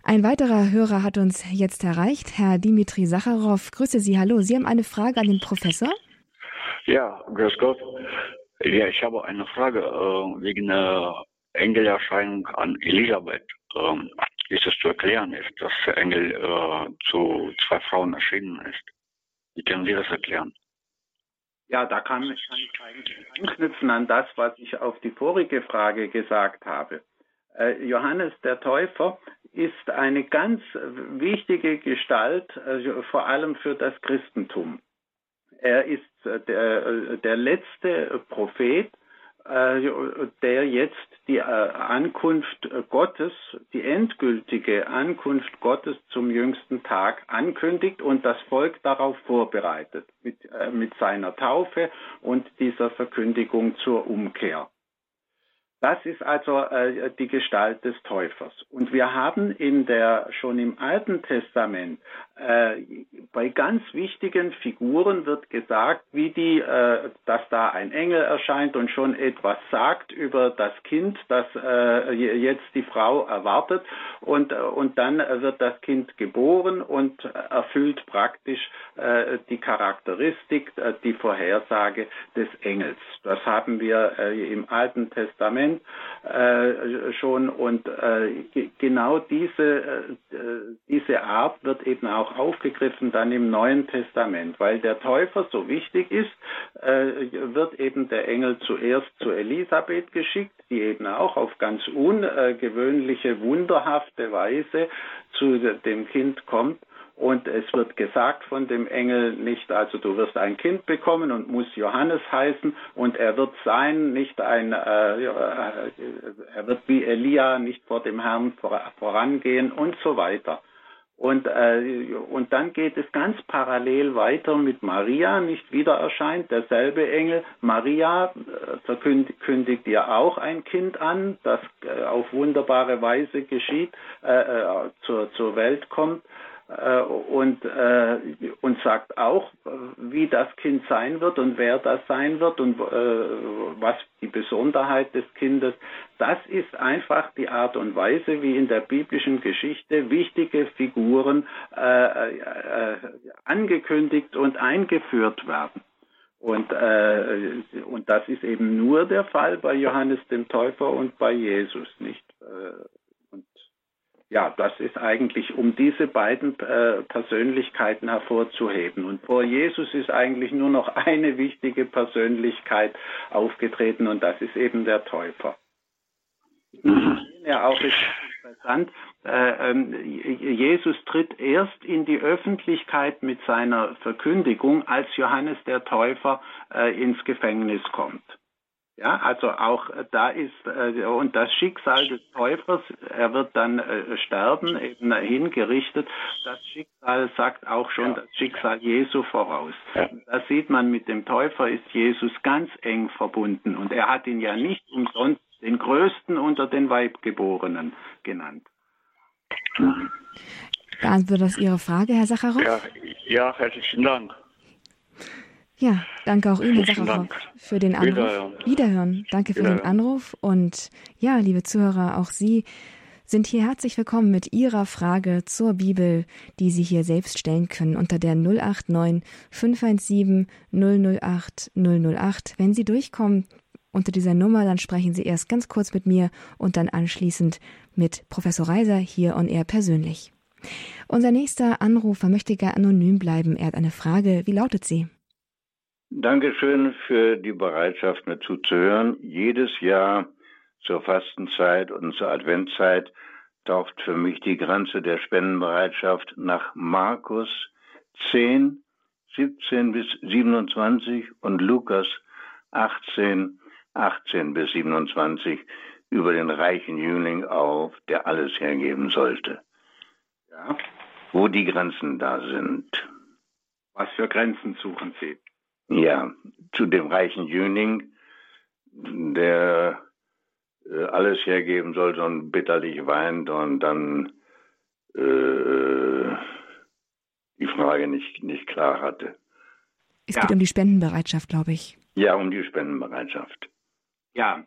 ein weiterer Hörer hat uns jetzt erreicht, Herr Dimitri Sacharow. Grüße Sie, hallo. Sie haben eine Frage an den Professor? Ja, grüß Gott. Ja, ich habe eine Frage äh, wegen der Engelerscheinung an Elisabeth. Ähm, ist es zu erklären ist, dass der Engel äh, zu zwei Frauen erschienen ist? Wie können Sie das erklären? Ja, da kann, kann ich eigentlich anknüpfen an das, was ich auf die vorige Frage gesagt habe. Äh, Johannes der Täufer ist eine ganz wichtige Gestalt, also vor allem für das Christentum. Er ist äh, der, äh, der letzte Prophet, der jetzt die Ankunft Gottes, die endgültige Ankunft Gottes zum jüngsten Tag ankündigt und das Volk darauf vorbereitet mit, mit seiner Taufe und dieser Verkündigung zur Umkehr. Das ist also äh, die Gestalt des Täufers. Und wir haben in der schon im Alten Testament äh, bei ganz wichtigen Figuren wird gesagt, wie die, äh, dass da ein Engel erscheint und schon etwas sagt über das Kind, das äh, jetzt die Frau erwartet. Und, und dann wird das Kind geboren und erfüllt praktisch äh, die Charakteristik, äh, die Vorhersage des Engels. Das haben wir äh, im Alten Testament Moment äh, schon. Und äh, genau diese, äh, diese Art wird eben auch aufgegriffen dann im Neuen Testament, weil der Täufer so wichtig ist, äh, wird eben der Engel zuerst zu Elisabeth geschickt, die eben auch auf ganz ungewöhnliche, wunderhafte Weise zu dem Kind kommt und es wird gesagt von dem Engel nicht, also du wirst ein Kind bekommen und muss Johannes heißen und er wird sein, nicht ein, äh, äh, er wird wie Elia nicht vor dem Herrn vorangehen und so weiter. Und, äh, und dann geht es ganz parallel weiter mit Maria, nicht wieder erscheint derselbe Engel. Maria äh, verkündigt ihr auch ein Kind an, das äh, auf wunderbare Weise geschieht, äh zur, zur Welt kommt. Äh, und, äh, und sagt auch, wie das Kind sein wird und wer das sein wird und äh, was die Besonderheit des Kindes. Das ist einfach die Art und Weise, wie in der biblischen Geschichte wichtige Figuren äh, äh, angekündigt und eingeführt werden. Und, äh, und das ist eben nur der Fall bei Johannes dem Täufer und bei Jesus nicht. Ja, das ist eigentlich, um diese beiden äh, Persönlichkeiten hervorzuheben. Und vor Jesus ist eigentlich nur noch eine wichtige Persönlichkeit aufgetreten und das ist eben der Täufer. Ja, auch ist interessant. Äh, ähm, Jesus tritt erst in die Öffentlichkeit mit seiner Verkündigung, als Johannes der Täufer äh, ins Gefängnis kommt. Ja, also auch da ist äh, und das Schicksal des Täufers, er wird dann äh, sterben, eben hingerichtet. Das Schicksal sagt auch schon das Schicksal Jesu voraus. Ja. Da sieht man, mit dem Täufer ist Jesus ganz eng verbunden und er hat ihn ja nicht umsonst den größten unter den Weibgeborenen genannt. Beantwortet das Ihre Frage, Herr Sacharow? Ja, ja, herzlichen Dank. Ja, danke auch Ihnen, Herr Sacharow, für den Anruf. Wiederhören. Wiederhören. Danke für Wiederhören. den Anruf. Und ja, liebe Zuhörer, auch Sie sind hier herzlich willkommen mit Ihrer Frage zur Bibel, die Sie hier selbst stellen können unter der 089 517 008 008. Wenn Sie durchkommen unter dieser Nummer, dann sprechen Sie erst ganz kurz mit mir und dann anschließend mit Professor Reiser hier on Air persönlich. Unser nächster Anrufer möchte gerne anonym bleiben. Er hat eine Frage. Wie lautet sie? Dankeschön für die Bereitschaft, mir zuzuhören. Jedes Jahr zur Fastenzeit und zur Adventzeit taucht für mich die Grenze der Spendenbereitschaft nach Markus 10, 17 bis 27 und Lukas 18, 18 bis 27 über den reichen Jüngling auf, der alles hergeben sollte. Ja. Wo die Grenzen da sind. Was für Grenzen suchen Sie? Ja, zu dem reichen Jüngling, der äh, alles hergeben sollte und bitterlich weint und dann äh, die Frage nicht, nicht klar hatte. Es ja. geht um die Spendenbereitschaft, glaube ich. Ja, um die Spendenbereitschaft. Ja,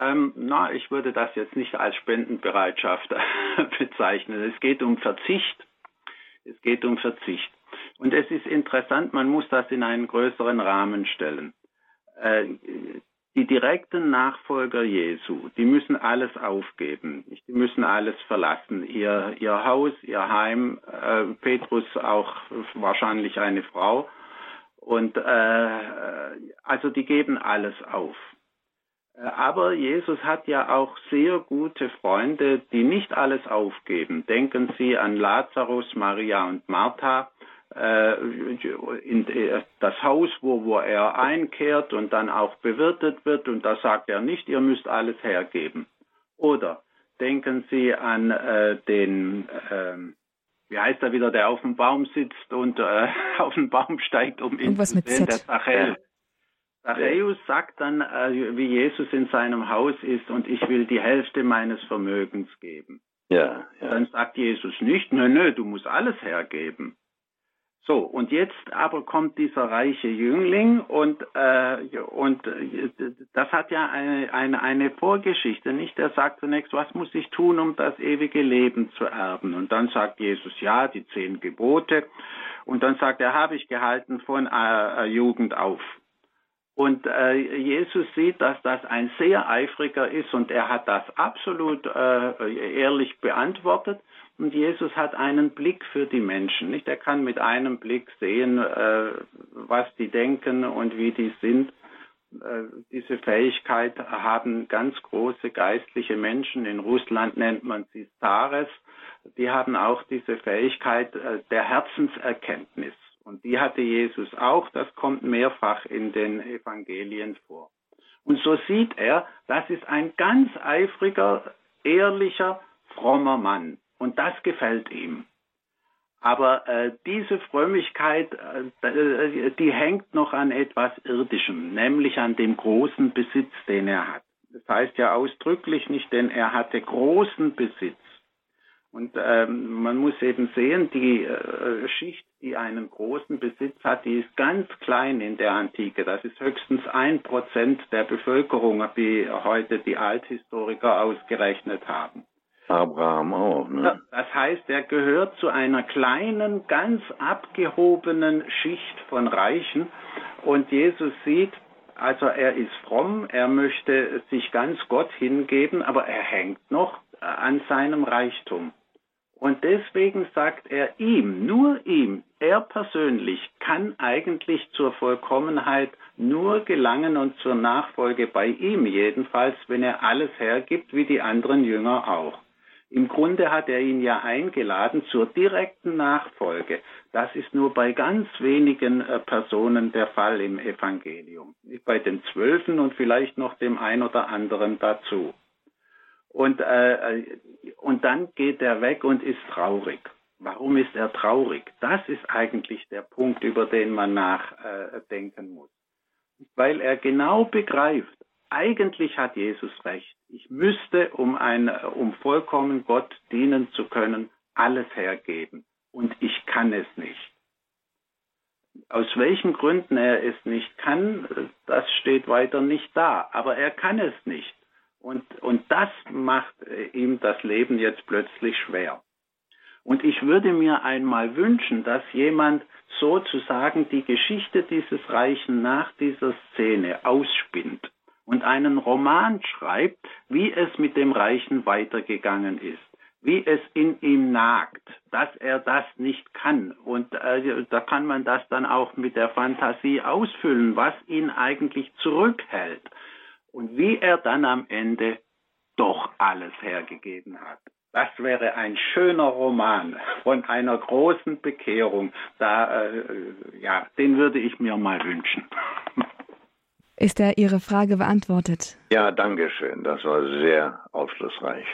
ähm, na, ich würde das jetzt nicht als Spendenbereitschaft bezeichnen. Es geht um Verzicht. Es geht um Verzicht. Und es ist interessant, man muss das in einen größeren Rahmen stellen. Äh, die direkten Nachfolger Jesu, die müssen alles aufgeben, die müssen alles verlassen, ihr, ihr Haus, ihr Heim, äh, Petrus auch wahrscheinlich eine Frau. Und äh, also die geben alles auf. Äh, aber Jesus hat ja auch sehr gute Freunde, die nicht alles aufgeben. Denken Sie an Lazarus, Maria und Martha in äh, das Haus, wo, wo er einkehrt und dann auch bewirtet wird. Und da sagt er nicht, ihr müsst alles hergeben. Oder denken Sie an äh, den, äh, wie heißt er wieder, der auf dem Baum sitzt und äh, auf den Baum steigt, um ihn zu sehen, der Zachäus. Zachäus sagt dann, äh, wie Jesus in seinem Haus ist, und ich will die Hälfte meines Vermögens geben. Ja, ja. Dann sagt Jesus nicht, nö, nö, du musst alles hergeben. So, und jetzt aber kommt dieser reiche Jüngling und, äh, und äh, das hat ja eine, eine, eine Vorgeschichte, nicht? Er sagt zunächst, was muss ich tun, um das ewige Leben zu erben? Und dann sagt Jesus, ja, die zehn Gebote. Und dann sagt er, habe ich gehalten von äh, Jugend auf. Und äh, Jesus sieht, dass das ein sehr eifriger ist und er hat das absolut äh, ehrlich beantwortet. Und Jesus hat einen Blick für die Menschen. Nicht? Er kann mit einem Blick sehen, äh, was die denken und wie die sind. Äh, diese Fähigkeit haben ganz große geistliche Menschen. In Russland nennt man sie Stares. Die haben auch diese Fähigkeit äh, der Herzenserkenntnis. Und die hatte Jesus auch. Das kommt mehrfach in den Evangelien vor. Und so sieht er, das ist ein ganz eifriger, ehrlicher, frommer Mann. Und das gefällt ihm. Aber äh, diese Frömmigkeit, äh, die hängt noch an etwas Irdischem, nämlich an dem großen Besitz, den er hat. Das heißt ja ausdrücklich nicht, denn er hatte großen Besitz. Und ähm, man muss eben sehen, die äh, Schicht, die einen großen Besitz hat, die ist ganz klein in der Antike. Das ist höchstens ein Prozent der Bevölkerung, wie heute die Althistoriker ausgerechnet haben. Abraham auch. Ne? Das heißt, er gehört zu einer kleinen, ganz abgehobenen Schicht von Reichen. Und Jesus sieht, also er ist fromm, er möchte sich ganz Gott hingeben, aber er hängt noch an seinem Reichtum. Und deswegen sagt er ihm, nur ihm, er persönlich kann eigentlich zur Vollkommenheit nur gelangen und zur Nachfolge bei ihm jedenfalls, wenn er alles hergibt, wie die anderen Jünger auch. Im Grunde hat er ihn ja eingeladen zur direkten Nachfolge. Das ist nur bei ganz wenigen äh, Personen der Fall im Evangelium. Bei den Zwölfen und vielleicht noch dem ein oder anderen dazu. Und, äh, und dann geht er weg und ist traurig. Warum ist er traurig? Das ist eigentlich der Punkt, über den man nachdenken äh, muss. Weil er genau begreift, eigentlich hat Jesus recht. Ich müsste, um, ein, um vollkommen Gott dienen zu können, alles hergeben. Und ich kann es nicht. Aus welchen Gründen er es nicht kann, das steht weiter nicht da. Aber er kann es nicht. Und, und das macht äh, ihm das Leben jetzt plötzlich schwer. Und ich würde mir einmal wünschen, dass jemand sozusagen die Geschichte dieses Reichen nach dieser Szene ausspinnt und einen Roman schreibt, wie es mit dem Reichen weitergegangen ist wie es in ihm nagt, dass er das nicht kann. Und äh, da kann man das dann auch mit der Fantasie ausfüllen, was ihn eigentlich zurückhält und wie er dann am Ende doch alles hergegeben hat. Das wäre ein schöner Roman von einer großen Bekehrung. Da, äh, ja, den würde ich mir mal wünschen. Ist da Ihre Frage beantwortet? Ja, danke schön. Das war sehr aufschlussreich.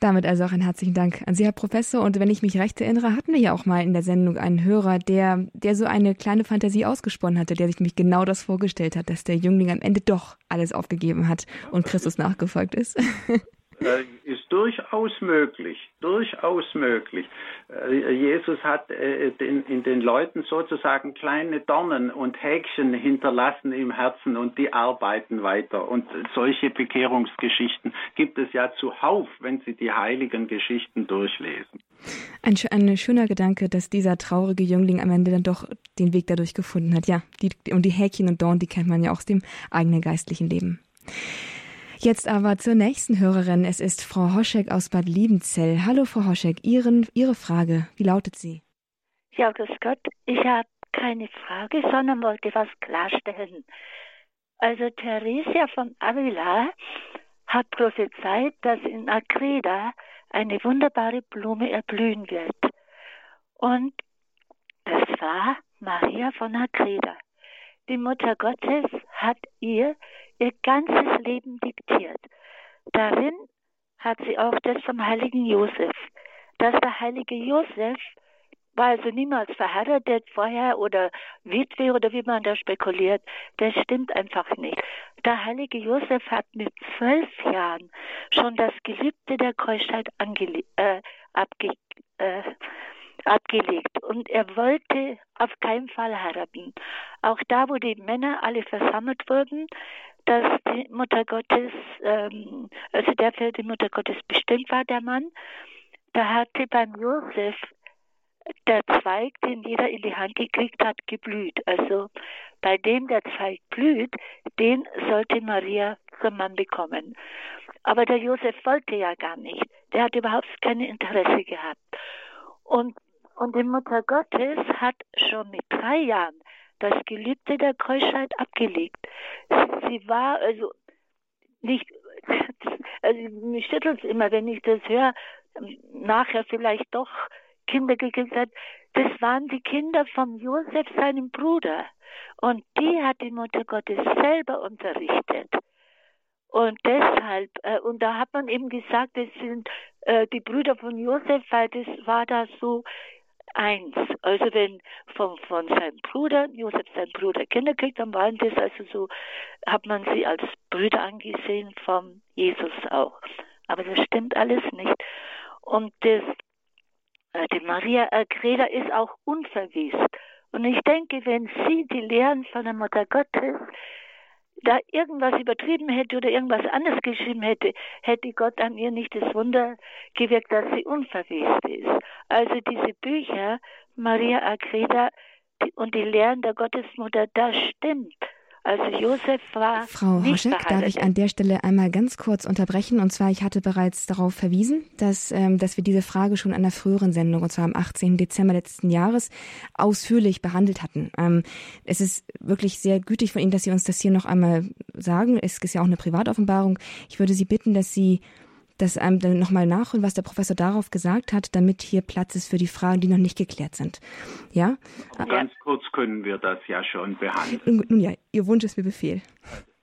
Damit also auch einen herzlichen Dank an Sie, Herr Professor. Und wenn ich mich recht erinnere, hatten wir ja auch mal in der Sendung einen Hörer, der, der so eine kleine Fantasie ausgesponnen hatte, der sich nämlich genau das vorgestellt hat, dass der Jüngling am Ende doch alles aufgegeben hat und Christus nachgefolgt ist. Äh, ist durchaus möglich, durchaus möglich. Äh, Jesus hat äh, in den Leuten sozusagen kleine Dornen und Häkchen hinterlassen im Herzen und die arbeiten weiter. Und solche Bekehrungsgeschichten gibt es ja zuhauf, wenn Sie die heiligen Geschichten durchlesen. Ein, ein schöner Gedanke, dass dieser traurige Jüngling am Ende dann doch den Weg dadurch gefunden hat. Ja, die, und die Häkchen und Dornen, die kennt man ja auch aus dem eigenen geistlichen Leben. Jetzt aber zur nächsten Hörerin. Es ist Frau Hoschek aus Bad Liebenzell. Hallo, Frau Hoschek. Ihren, Ihre Frage, wie lautet sie? Ja, grüß Gott. Ich habe keine Frage, sondern wollte was klarstellen. Also Theresia von Avila hat prophezeit, dass in Akreda eine wunderbare Blume erblühen wird. Und das war Maria von Akreda. Die Mutter Gottes hat ihr ihr ganzes Leben diktiert. Darin hat sie auch das vom heiligen Josef. Dass der heilige Josef war also niemals verheiratet vorher oder Witwe oder wie man da spekuliert. Das stimmt einfach nicht. Der heilige Josef hat mit zwölf Jahren schon das Gelübde der Keuschheit äh, abge äh, abgelegt und er wollte auf keinen Fall heiraten. Auch da, wo die Männer alle versammelt wurden, dass die Mutter Gottes, ähm, also der für die Mutter Gottes bestimmt war, der Mann, da hatte beim Josef der Zweig, den jeder in die Hand gekriegt hat, geblüht. Also bei dem der Zweig blüht, den sollte Maria zum Mann bekommen. Aber der Josef wollte ja gar nicht. Der hat überhaupt kein Interesse gehabt. Und, und die Mutter Gottes hat schon mit drei Jahren das Gelübde der Keuschheit abgelegt. Sie war also nicht, also mich schüttelt es immer, wenn ich das höre, nachher vielleicht doch Kinder gekriegt hat. Das waren die Kinder von Josef, seinem Bruder. Und die hat die Mutter Gottes selber unterrichtet. Und deshalb, äh, und da hat man eben gesagt, das sind äh, die Brüder von Josef, weil das war da so eins. Also wenn von, von seinem Bruder, Josef sein Bruder Kinder kriegt, dann waren das also so, hat man sie als Brüder angesehen von Jesus auch. Aber das stimmt alles nicht. Und das, äh, die Maria Agreda ist auch unverwiest. Und ich denke, wenn sie die Lehren von der Mutter Gottes da irgendwas übertrieben hätte oder irgendwas anderes geschrieben hätte, hätte Gott an ihr nicht das Wunder gewirkt, dass sie unverwest ist. Also diese Bücher, Maria Agreda und die Lehren der Gottesmutter, das stimmt. Also Josef war Frau Hoschek, darf ich an der Stelle einmal ganz kurz unterbrechen? Und zwar, ich hatte bereits darauf verwiesen, dass, ähm, dass wir diese Frage schon in einer früheren Sendung, und zwar am 18. Dezember letzten Jahres, ausführlich behandelt hatten. Ähm, es ist wirklich sehr gütig von Ihnen, dass Sie uns das hier noch einmal sagen. Es ist ja auch eine Privatoffenbarung. Ich würde Sie bitten, dass Sie das einem dann nochmal nachholen, was der Professor darauf gesagt hat, damit hier Platz ist für die Fragen, die noch nicht geklärt sind. Ja? Aber Ganz kurz können wir das ja schon behandeln. Nun, ja, Ihr Wunsch ist mir Befehl.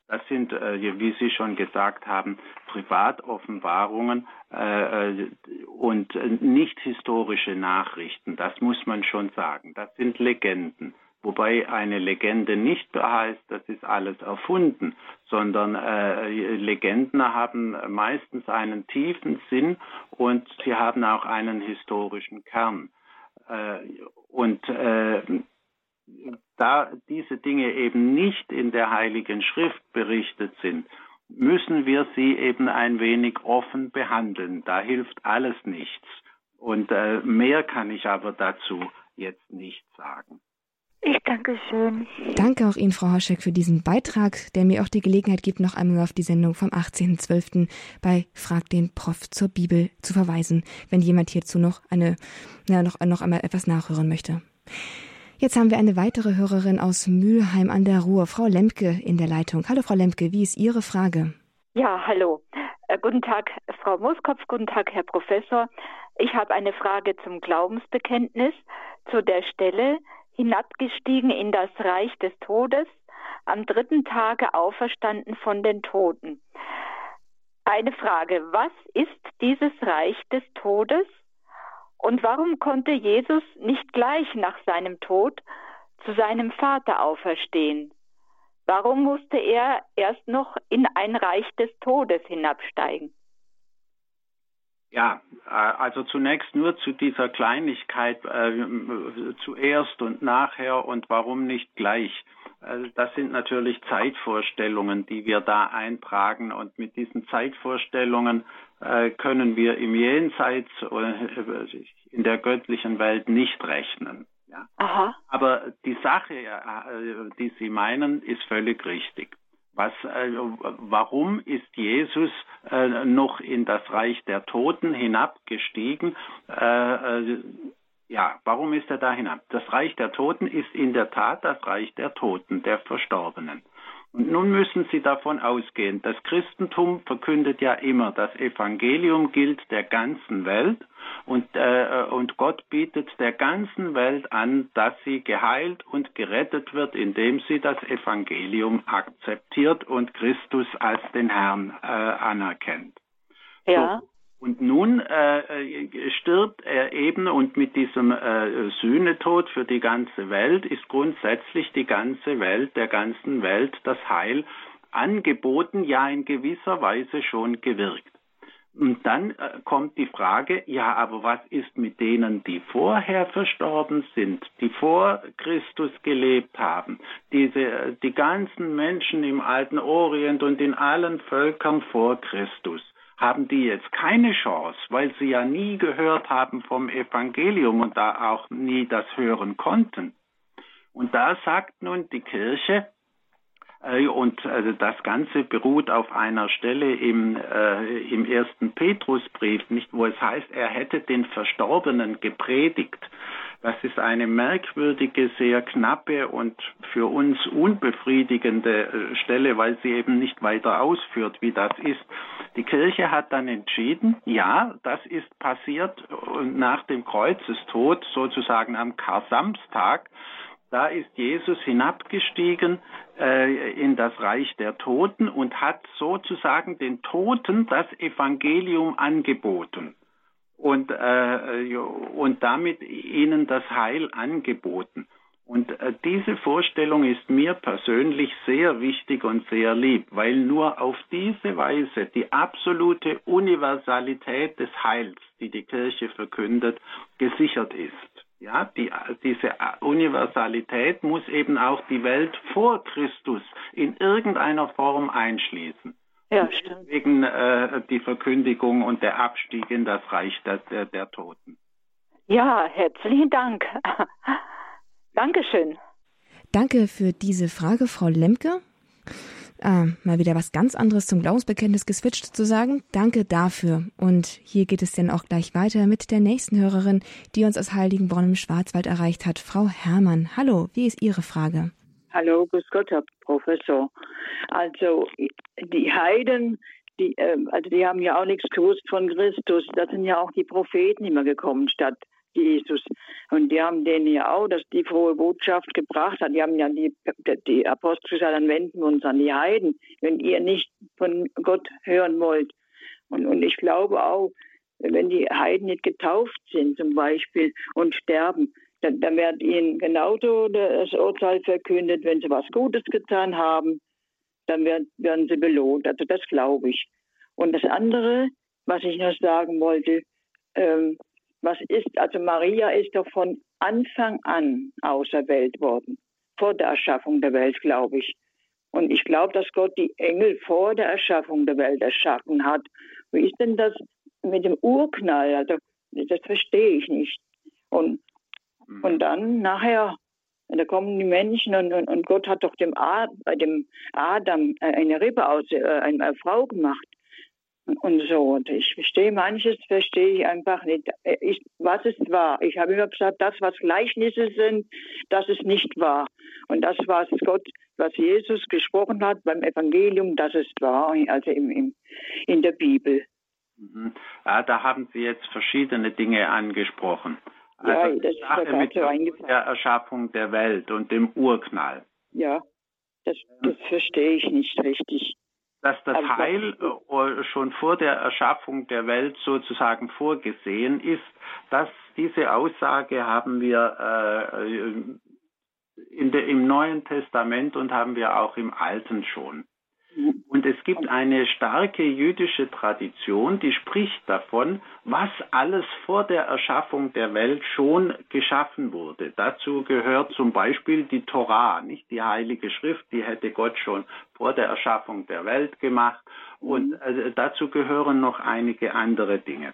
Das sind, äh, wie Sie schon gesagt haben, Privatoffenbarungen äh, äh, und nicht historische Nachrichten. Das muss man schon sagen. Das sind Legenden. Wobei eine Legende nicht heißt, das ist alles erfunden, sondern äh, Legenden haben meistens einen tiefen Sinn und sie haben auch einen historischen Kern. Äh, und äh, da diese Dinge eben nicht in der Heiligen Schrift berichtet sind, müssen wir sie eben ein wenig offen behandeln. Da hilft alles nichts. Und äh, mehr kann ich aber dazu jetzt nicht sagen. Ich danke schön. Danke auch Ihnen, Frau Hoschek, für diesen Beitrag, der mir auch die Gelegenheit gibt, noch einmal auf die Sendung vom 18.12. bei Frag den Prof zur Bibel zu verweisen, wenn jemand hierzu noch eine, ja, noch, noch einmal etwas nachhören möchte. Jetzt haben wir eine weitere Hörerin aus Mülheim an der Ruhr, Frau Lemke in der Leitung. Hallo Frau Lemke, wie ist Ihre Frage? Ja, hallo. Äh, guten Tag, Frau Moskopf, guten Tag, Herr Professor. Ich habe eine Frage zum Glaubensbekenntnis zu der Stelle, hinabgestiegen in das Reich des Todes, am dritten Tage auferstanden von den Toten. Eine Frage, was ist dieses Reich des Todes und warum konnte Jesus nicht gleich nach seinem Tod zu seinem Vater auferstehen? Warum musste er erst noch in ein Reich des Todes hinabsteigen? Ja, also zunächst nur zu dieser Kleinigkeit äh, zuerst und nachher und warum nicht gleich. Also das sind natürlich Zeitvorstellungen, die wir da eintragen und mit diesen Zeitvorstellungen äh, können wir im Jenseits äh, in der göttlichen Welt nicht rechnen. Ja. Aha. Aber die Sache, die Sie meinen, ist völlig richtig. Was, äh, warum ist Jesus äh, noch in das Reich der Toten hinabgestiegen? Äh, ja, warum ist er da hinab? Das Reich der Toten ist in der Tat das Reich der Toten, der Verstorbenen. Und nun müssen Sie davon ausgehen, das Christentum verkündet ja immer, das Evangelium gilt der ganzen Welt und, äh, und Gott bietet der ganzen Welt an, dass sie geheilt und gerettet wird, indem sie das Evangelium akzeptiert und Christus als den Herrn äh, anerkennt. Ja. So. Und nun äh, stirbt er eben und mit diesem äh, Sühnetod für die ganze Welt ist grundsätzlich die ganze Welt, der ganzen Welt das Heil angeboten, ja in gewisser Weise schon gewirkt. Und dann äh, kommt die Frage, ja, aber was ist mit denen, die vorher verstorben sind, die vor Christus gelebt haben? Diese, die ganzen Menschen im alten Orient und in allen Völkern vor Christus haben die jetzt keine Chance, weil sie ja nie gehört haben vom Evangelium und da auch nie das hören konnten. Und da sagt nun die Kirche, äh, und also das Ganze beruht auf einer Stelle im, äh, im ersten Petrusbrief, nicht, wo es heißt, er hätte den Verstorbenen gepredigt. Das ist eine merkwürdige, sehr knappe und für uns unbefriedigende äh, Stelle, weil sie eben nicht weiter ausführt, wie das ist. Die Kirche hat dann entschieden, ja, das ist passiert nach dem Kreuzestod, sozusagen am Kar-Samstag. Da ist Jesus hinabgestiegen äh, in das Reich der Toten und hat sozusagen den Toten das Evangelium angeboten und, äh, und damit ihnen das Heil angeboten. Und äh, diese Vorstellung ist mir persönlich sehr wichtig und sehr lieb, weil nur auf diese Weise die absolute Universalität des Heils, die die Kirche verkündet, gesichert ist. Ja, die, diese Universalität muss eben auch die Welt vor Christus in irgendeiner Form einschließen. Ja, stimmt. Deswegen äh, die Verkündigung und der Abstieg in das Reich der, der, der Toten. Ja, herzlichen Dank. Dankeschön. Danke für diese Frage, Frau Lemke. äh, mal wieder was ganz anderes zum Glaubensbekenntnis geswitcht zu sagen. Danke dafür. Und hier geht es dann auch gleich weiter mit der nächsten Hörerin, die uns aus Heiligenborn im Schwarzwald erreicht hat, Frau Herrmann. Hallo, wie ist Ihre Frage? Hallo, grüß Gott, Herr Professor. Also die Heiden, die, äh, also die haben ja auch nichts gewusst von Christus. Da sind ja auch die Propheten immer gekommen statt Jesus. Und die haben denen ja auch dass die frohe Botschaft gebracht. Die haben ja die, die Apostel gesagt, dann wenden wir uns an die Heiden, wenn ihr nicht von Gott hören wollt. Und, und ich glaube auch, wenn die Heiden nicht getauft sind zum Beispiel und sterben, dann, wird ihnen genauso das Urteil verkündet, wenn sie was Gutes getan haben, dann werden, werden sie belohnt. Also das glaube ich. Und das andere, was ich noch sagen wollte, ähm, was ist, also Maria ist doch von Anfang an auserwählt worden, vor der Erschaffung der Welt, glaube ich. Und ich glaube, dass Gott die Engel vor der Erschaffung der Welt erschaffen hat. Wie ist denn das mit dem Urknall? Also, das verstehe ich nicht. Und, mhm. und dann nachher, da kommen die Menschen und, und, und Gott hat doch dem, Ad, bei dem Adam eine Rippe aus äh, einer Frau gemacht und so. Und ich verstehe manches, verstehe ich einfach nicht. Ich, was ist wahr? Ich habe immer gesagt, das, was Gleichnisse sind, das ist nicht wahr. Und das, was Gott, was Jesus gesprochen hat beim Evangelium, das ist wahr, also im, im, in der Mhm. Ja, da haben Sie jetzt verschiedene Dinge angesprochen. Also ja, Sache mit der Erschaffung der Welt und dem Urknall. Ja, das, das verstehe ich nicht richtig dass das also, Heil äh, schon vor der Erschaffung der Welt sozusagen vorgesehen ist. Dass diese Aussage haben wir äh, in der, im Neuen Testament und haben wir auch im Alten schon. Und es gibt eine starke jüdische Tradition, die spricht davon, was alles vor der Erschaffung der Welt schon geschaffen wurde. Dazu gehört zum Beispiel die Torah, nicht die Heilige Schrift, die hätte Gott schon vor der Erschaffung der Welt gemacht. Und äh, dazu gehören noch einige andere Dinge.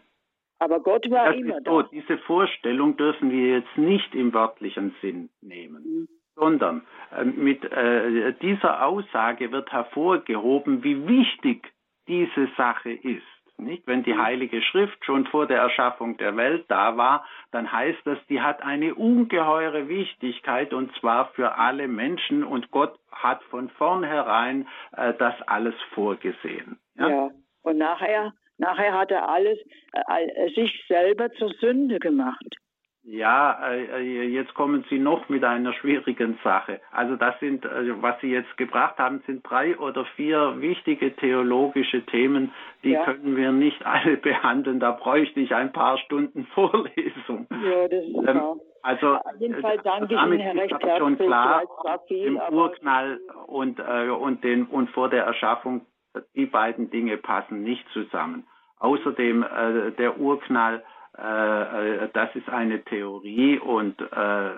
Aber Gott war das immer da. So, diese Vorstellung dürfen wir jetzt nicht im wörtlichen Sinn nehmen. Mhm sondern äh, mit äh, dieser Aussage wird hervorgehoben, wie wichtig diese Sache ist. Nicht? Wenn die Heilige Schrift schon vor der Erschaffung der Welt da war, dann heißt das, die hat eine ungeheure Wichtigkeit und zwar für alle Menschen und Gott hat von vornherein äh, das alles vorgesehen. Ja? ja, und nachher, nachher hat er alles äh, sich selber zur Sünde gemacht. Ja, äh, jetzt kommen Sie noch mit einer schwierigen Sache. Also das sind, also was Sie jetzt gebracht haben, sind drei oder vier wichtige theologische Themen, die ja. können wir nicht alle behandeln. Da bräuchte ich ein paar Stunden Vorlesung. Ja, das ist ähm, Also Auf jeden Fall danke damit recht herzlich. schon klar, viel, im Urknall und, äh, und, den, und vor der Erschaffung, die beiden Dinge passen nicht zusammen. Außerdem äh, der Urknall äh, äh, das ist eine Theorie und äh,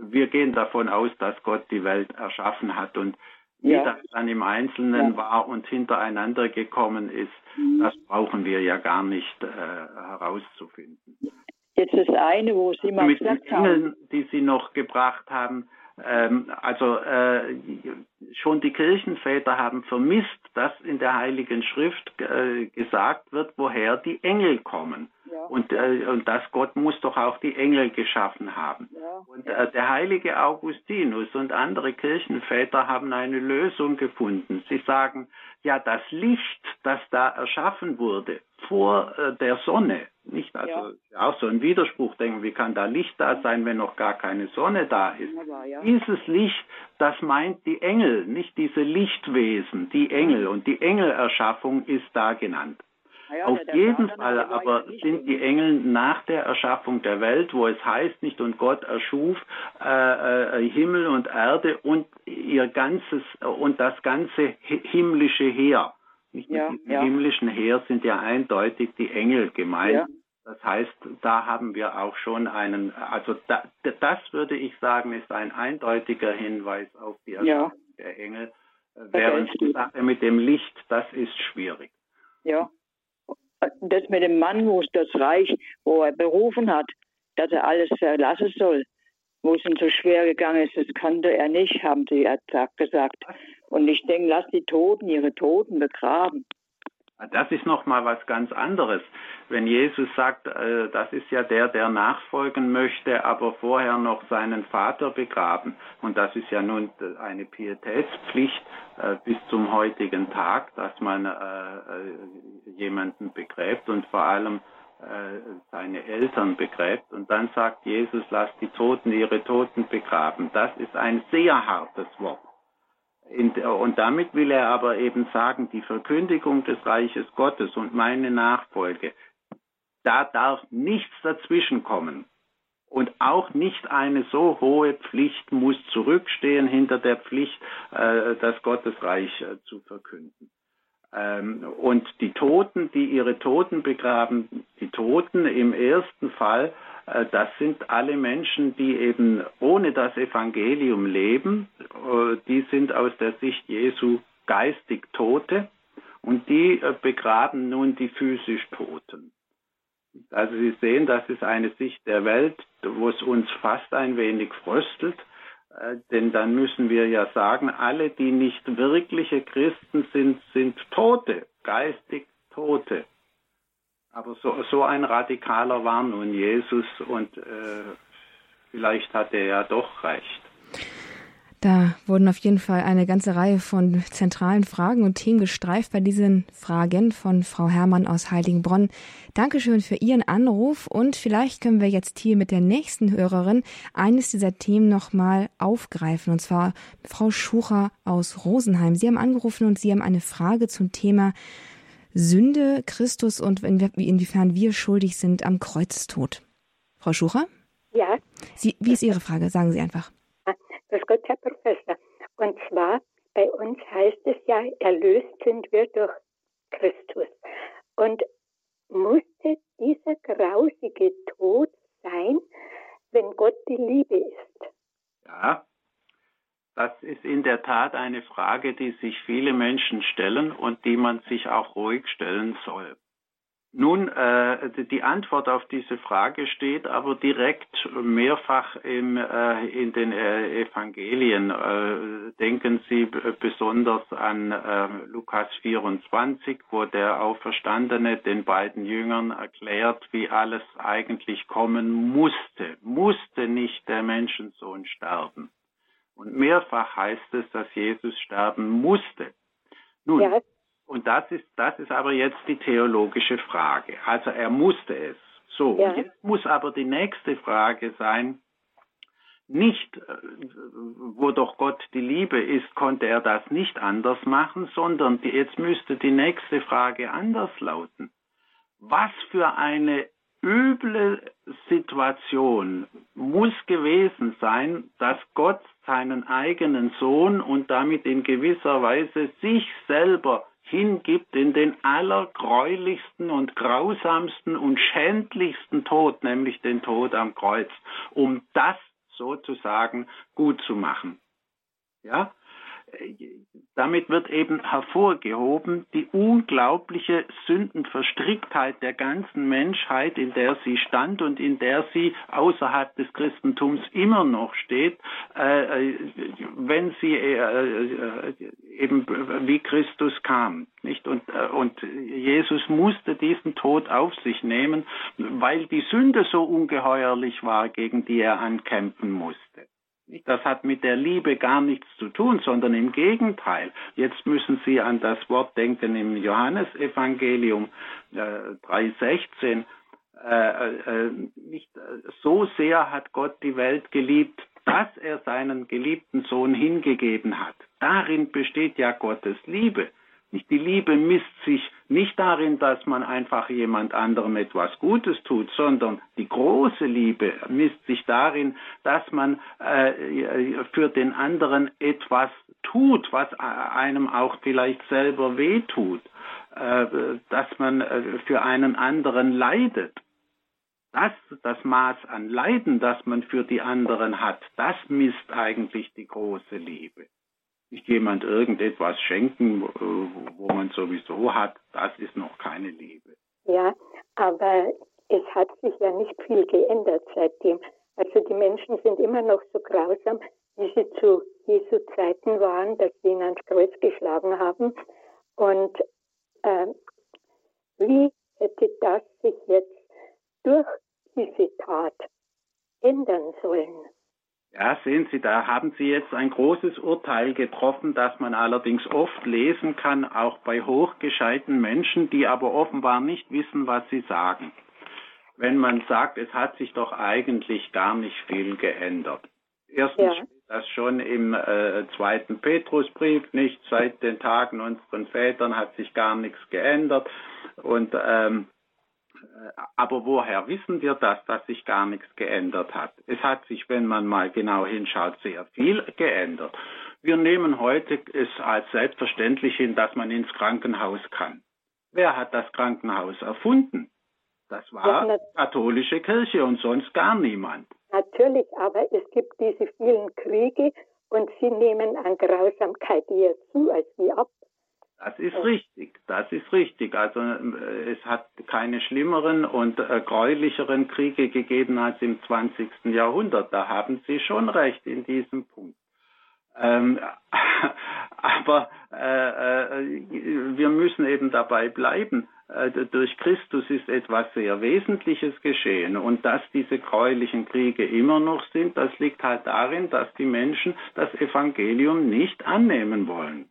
wir gehen davon aus, dass Gott die Welt erschaffen hat und wie ja. das dann im Einzelnen ja. war und hintereinander gekommen ist, mhm. das brauchen wir ja gar nicht äh, herauszufinden. Jetzt das eine, wo Sie mal Mit den Engeln, die Sie noch gebracht haben, ähm, also äh, schon die Kirchenväter haben vermisst, dass in der Heiligen Schrift äh, gesagt wird, woher die Engel kommen. Ja. Und, äh, und dass Gott muss doch auch die Engel geschaffen haben. Ja. Und äh, der heilige Augustinus und andere Kirchenväter haben eine Lösung gefunden. Sie sagen, ja, das Licht, das da erschaffen wurde vor äh, der Sonne, nicht also ja. auch so ein Widerspruch denken, wie kann da Licht da sein, wenn noch gar keine Sonne da ist? Ja. Dieses Licht, das meint die Engel, nicht diese Lichtwesen, die Engel und die Engelerschaffung ist da genannt. Ja, Auf jeden Fall aber sind die Engel nach der Erschaffung der Welt, wo es heißt nicht und Gott erschuf äh, äh, Himmel und Erde und ihr ganzes und das ganze himmlische Heer. Nicht ja, mit ja. himmlischen Heer sind ja eindeutig die Engel gemeint. Ja. Das heißt, da haben wir auch schon einen, also da, das würde ich sagen, ist ein eindeutiger Hinweis auf die Erschaffung der Engel. Während die Sache mit dem Licht, das ist schwierig. Ja. Das mit dem Mann, wo es das Reich, wo er berufen hat, dass er alles verlassen soll, wo es ihm so schwer gegangen ist, das konnte er nicht, haben sie gesagt. Und ich denke, lass die Toten ihre Toten begraben. Das ist nochmal was ganz anderes. Wenn Jesus sagt, äh, das ist ja der, der nachfolgen möchte, aber vorher noch seinen Vater begraben. Und das ist ja nun eine Pietätspflicht äh, bis zum heutigen Tag, dass man äh, jemanden begräbt und vor allem seine Eltern begräbt. Und dann sagt Jesus, lass die Toten ihre Toten begraben. Das ist ein sehr hartes Wort. Und damit will er aber eben sagen, die Verkündigung des Reiches Gottes und meine Nachfolge, da darf nichts dazwischenkommen. Und auch nicht eine so hohe Pflicht muss zurückstehen hinter der Pflicht, äh, das Gottesreich äh, zu verkünden. Ähm, und die Toten, die ihre Toten begraben, die Toten im ersten Fall, äh, das sind alle Menschen, die eben ohne das Evangelium leben. Äh, die sind aus der Sicht Jesu geistig Tote und die äh, begraben nun die physisch Toten. Also Sie sehen, das ist eine Sicht der Welt, wo es uns fast ein wenig fröstelt. Denn dann müssen wir ja sagen, alle, die nicht wirkliche Christen sind, sind Tote, geistig Tote. Aber so, so ein radikaler war nun Jesus und äh, vielleicht hat er ja doch recht. Da wurden auf jeden Fall eine ganze Reihe von zentralen Fragen und Themen gestreift bei diesen Fragen von Frau Herrmann aus Heiligenbronn. Dankeschön für Ihren Anruf und vielleicht können wir jetzt hier mit der nächsten Hörerin eines dieser Themen nochmal aufgreifen und zwar Frau Schucher aus Rosenheim. Sie haben angerufen und Sie haben eine Frage zum Thema Sünde, Christus und inwiefern wir schuldig sind am Kreuzestod. Frau Schucher? Ja. Sie, wie ist Ihre Frage? Sagen Sie einfach. Grüß Gott, Herr Professor. Und zwar, bei uns heißt es ja, erlöst sind wir durch Christus. Und musste dieser grausige Tod sein, wenn Gott die Liebe ist? Ja, das ist in der Tat eine Frage, die sich viele Menschen stellen und die man sich auch ruhig stellen soll. Nun, äh, die Antwort auf diese Frage steht aber direkt mehrfach im, äh, in den äh, Evangelien. Äh, denken Sie besonders an äh, Lukas 24, wo der Auferstandene den beiden Jüngern erklärt, wie alles eigentlich kommen musste. Musste nicht der Menschensohn sterben. Und mehrfach heißt es, dass Jesus sterben musste. Nun, ja. und das ist, das ist aber jetzt die theologische Frage. Also er musste es. So, ja. jetzt muss aber die nächste Frage sein, nicht, äh, wo doch Gott die Liebe ist, konnte er das nicht anders machen, sondern jetzt müsste die nächste Frage anders lauten. Was für eine üble Situation muss gewesen sein, dass Gott seinen eigenen Sohn und damit in gewisser Weise sich selber hingibt in den allergräulichsten und grausamsten und schändlichsten Tod, nämlich den Tod am Kreuz, um das sozusagen gut zu machen. Ja? Damit wird eben hervorgehoben die unglaubliche Sündenverstricktheit der ganzen Menschheit, in der sie stand und in der sie außerhalb des Christentums immer noch steht, äh, äh wenn sie äh, eben wie Christus kam, nicht? Und, und Jesus musste diesen Tod auf sich nehmen, weil die Sünde so ungeheuerlich war, gegen die er ankämpfen musste. Das hat mit der Liebe gar nichts zu tun, sondern im Gegenteil. Jetzt müssen Sie an das Wort denken im Johannesevangelium äh, 3,16. Äh, äh, nicht äh, so sehr hat Gott die Welt geliebt, dass er seinen geliebten Sohn hingegeben hat. Darin besteht ja Gottes Liebe. Die Liebe misst sich nicht darin, dass man einfach jemand anderem etwas Gutes tut, sondern die große Liebe misst sich darin, dass man äh, für den anderen etwas tut, was einem auch vielleicht selber wehtut, äh, dass man äh, für einen anderen leidet. Das, das Maß an Leiden, das man für die anderen hat, das misst eigentlich die große Liebe nicht jemand irgendetwas schenken, wo man sowieso hat, das ist noch keine Liebe. Ja, aber es hat sich ja nicht viel geändert seitdem. Also die Menschen sind immer noch so grausam, wie sie zu Jesu Zeiten waren, dass sie ihn ans Kreuz geschlagen haben. Und äh, wie hätte das sich jetzt durch diese Tat ändern sollen? Ja, sehen Sie, da haben Sie jetzt ein großes Urteil getroffen, das man allerdings oft lesen kann, auch bei hochgescheiten Menschen, die aber offenbar nicht wissen, was sie sagen. Wenn man sagt, es hat sich doch eigentlich gar nicht viel geändert. Erstens ja. das schon im äh, zweiten Petrusbrief, nicht seit den Tagen unseren Vätern hat sich gar nichts geändert. Und ähm, äh, aber woher wissen wir das, dass sich gar nichts geändert hat? Es hat sich, wenn man mal genau hinschaut, sehr viel geändert. Wir nehmen heute es als selbstverständlich hin, dass man ins Krankenhaus kann. Wer hat das Krankenhaus erfunden? Das war ja, die katholische Kirche und sonst gar niemand. Natürlich, aber es gibt diese vielen Kriege und sie nehmen an Grausamkeit eher zu als wie ab. Das ist richtig, das ist richtig. Also äh, es hat keine schlimmeren und äh, gräulicheren Kriege gegeben als im 20. Jahrhundert. Da haben Sie schon recht in diesem Punkt. Ähm, aber äh, äh, wir müssen eben dabei bleiben. Äh, durch Christus ist etwas sehr Wesentliches geschehen. Und dass diese gräulichen Kriege immer noch sind, das liegt halt darin, dass die Menschen das Evangelium nicht annehmen wollen.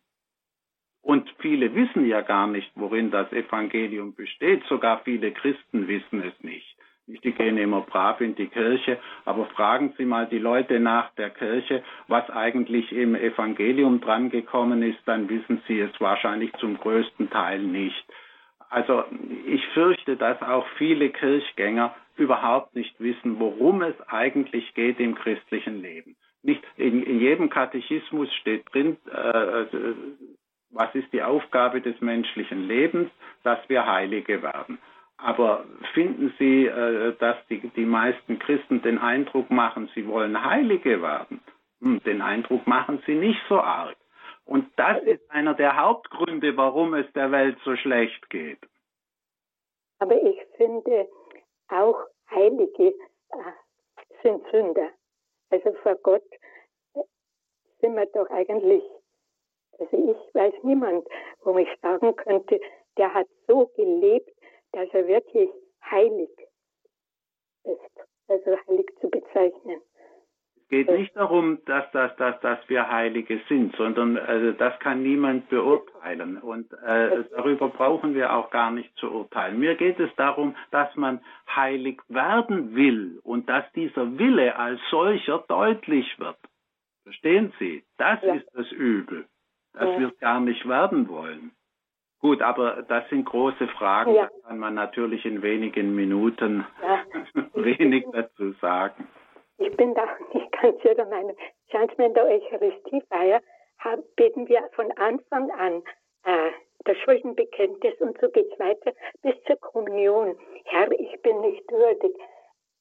Und viele wissen ja gar nicht, worin das Evangelium besteht. Sogar viele Christen wissen es nicht. Die gehen immer brav in die Kirche, aber fragen Sie mal die Leute nach der Kirche, was eigentlich im Evangelium drangekommen ist, dann wissen Sie es wahrscheinlich zum größten Teil nicht. Also ich fürchte, dass auch viele Kirchgänger überhaupt nicht wissen, worum es eigentlich geht im christlichen Leben. Nicht in, in jedem Katechismus steht drin, äh, was ist die Aufgabe des menschlichen Lebens, dass wir Heilige werden. Aber finden Sie, äh, dass die, die meisten Christen den Eindruck machen, sie wollen Heilige werden? Hm, den Eindruck machen sie nicht so arg. Und das ist einer der Hauptgründe, warum es der Welt so schlecht geht. Aber ich finde, auch Heilige äh, sind Sünder. Also vor Gott äh, sind wir doch eigentlich also ich weiß niemand, wo ich sagen könnte, der hat so gelebt, dass er wirklich heilig ist, also heilig zu bezeichnen. Es geht nicht darum, dass, dass, dass, dass wir Heilige sind, sondern also das kann niemand beurteilen. Und äh, darüber brauchen wir auch gar nicht zu urteilen. Mir geht es darum, dass man heilig werden will und dass dieser Wille als solcher deutlich wird. Verstehen Sie? Das ja. ist das Übel dass ja. wir es gar nicht werden wollen. Gut, aber das sind große Fragen, ja. da kann man natürlich in wenigen Minuten wenig dazu sagen. Ich bin da nicht ganz sicher Meinung. Schaut mir in der Eucharistiefeier beten wir von Anfang an äh, das Schuldenbekenntnis und so geht es weiter bis zur Kommunion. Herr, ich bin nicht würdig.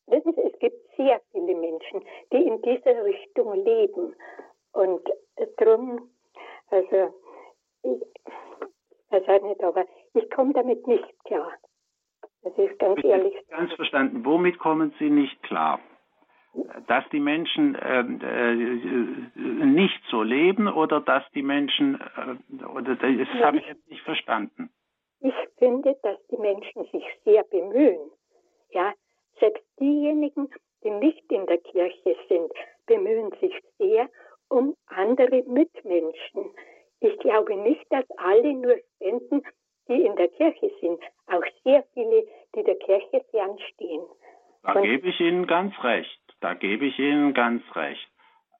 Wissen Sie, es gibt sehr viele Menschen, die in dieser Richtung leben. Und darum also, ich weiß halt nicht, aber ich komme damit nicht klar. Das ist ganz Bitte ehrlich. Ganz verstanden. Womit kommen Sie nicht klar? Dass die Menschen äh, äh, nicht so leben oder dass die Menschen, äh, oder das ja, habe ich jetzt nicht verstanden. Ich finde, dass die Menschen sich sehr bemühen. Ja, selbst diejenigen, die nicht in der Kirche sind, bemühen sich sehr um andere Mitmenschen. Ich glaube nicht, dass alle nur spenden, die in der Kirche sind. Auch sehr viele, die der Kirche fernstehen. Da Und gebe ich Ihnen ganz recht. Da gebe ich Ihnen ganz recht.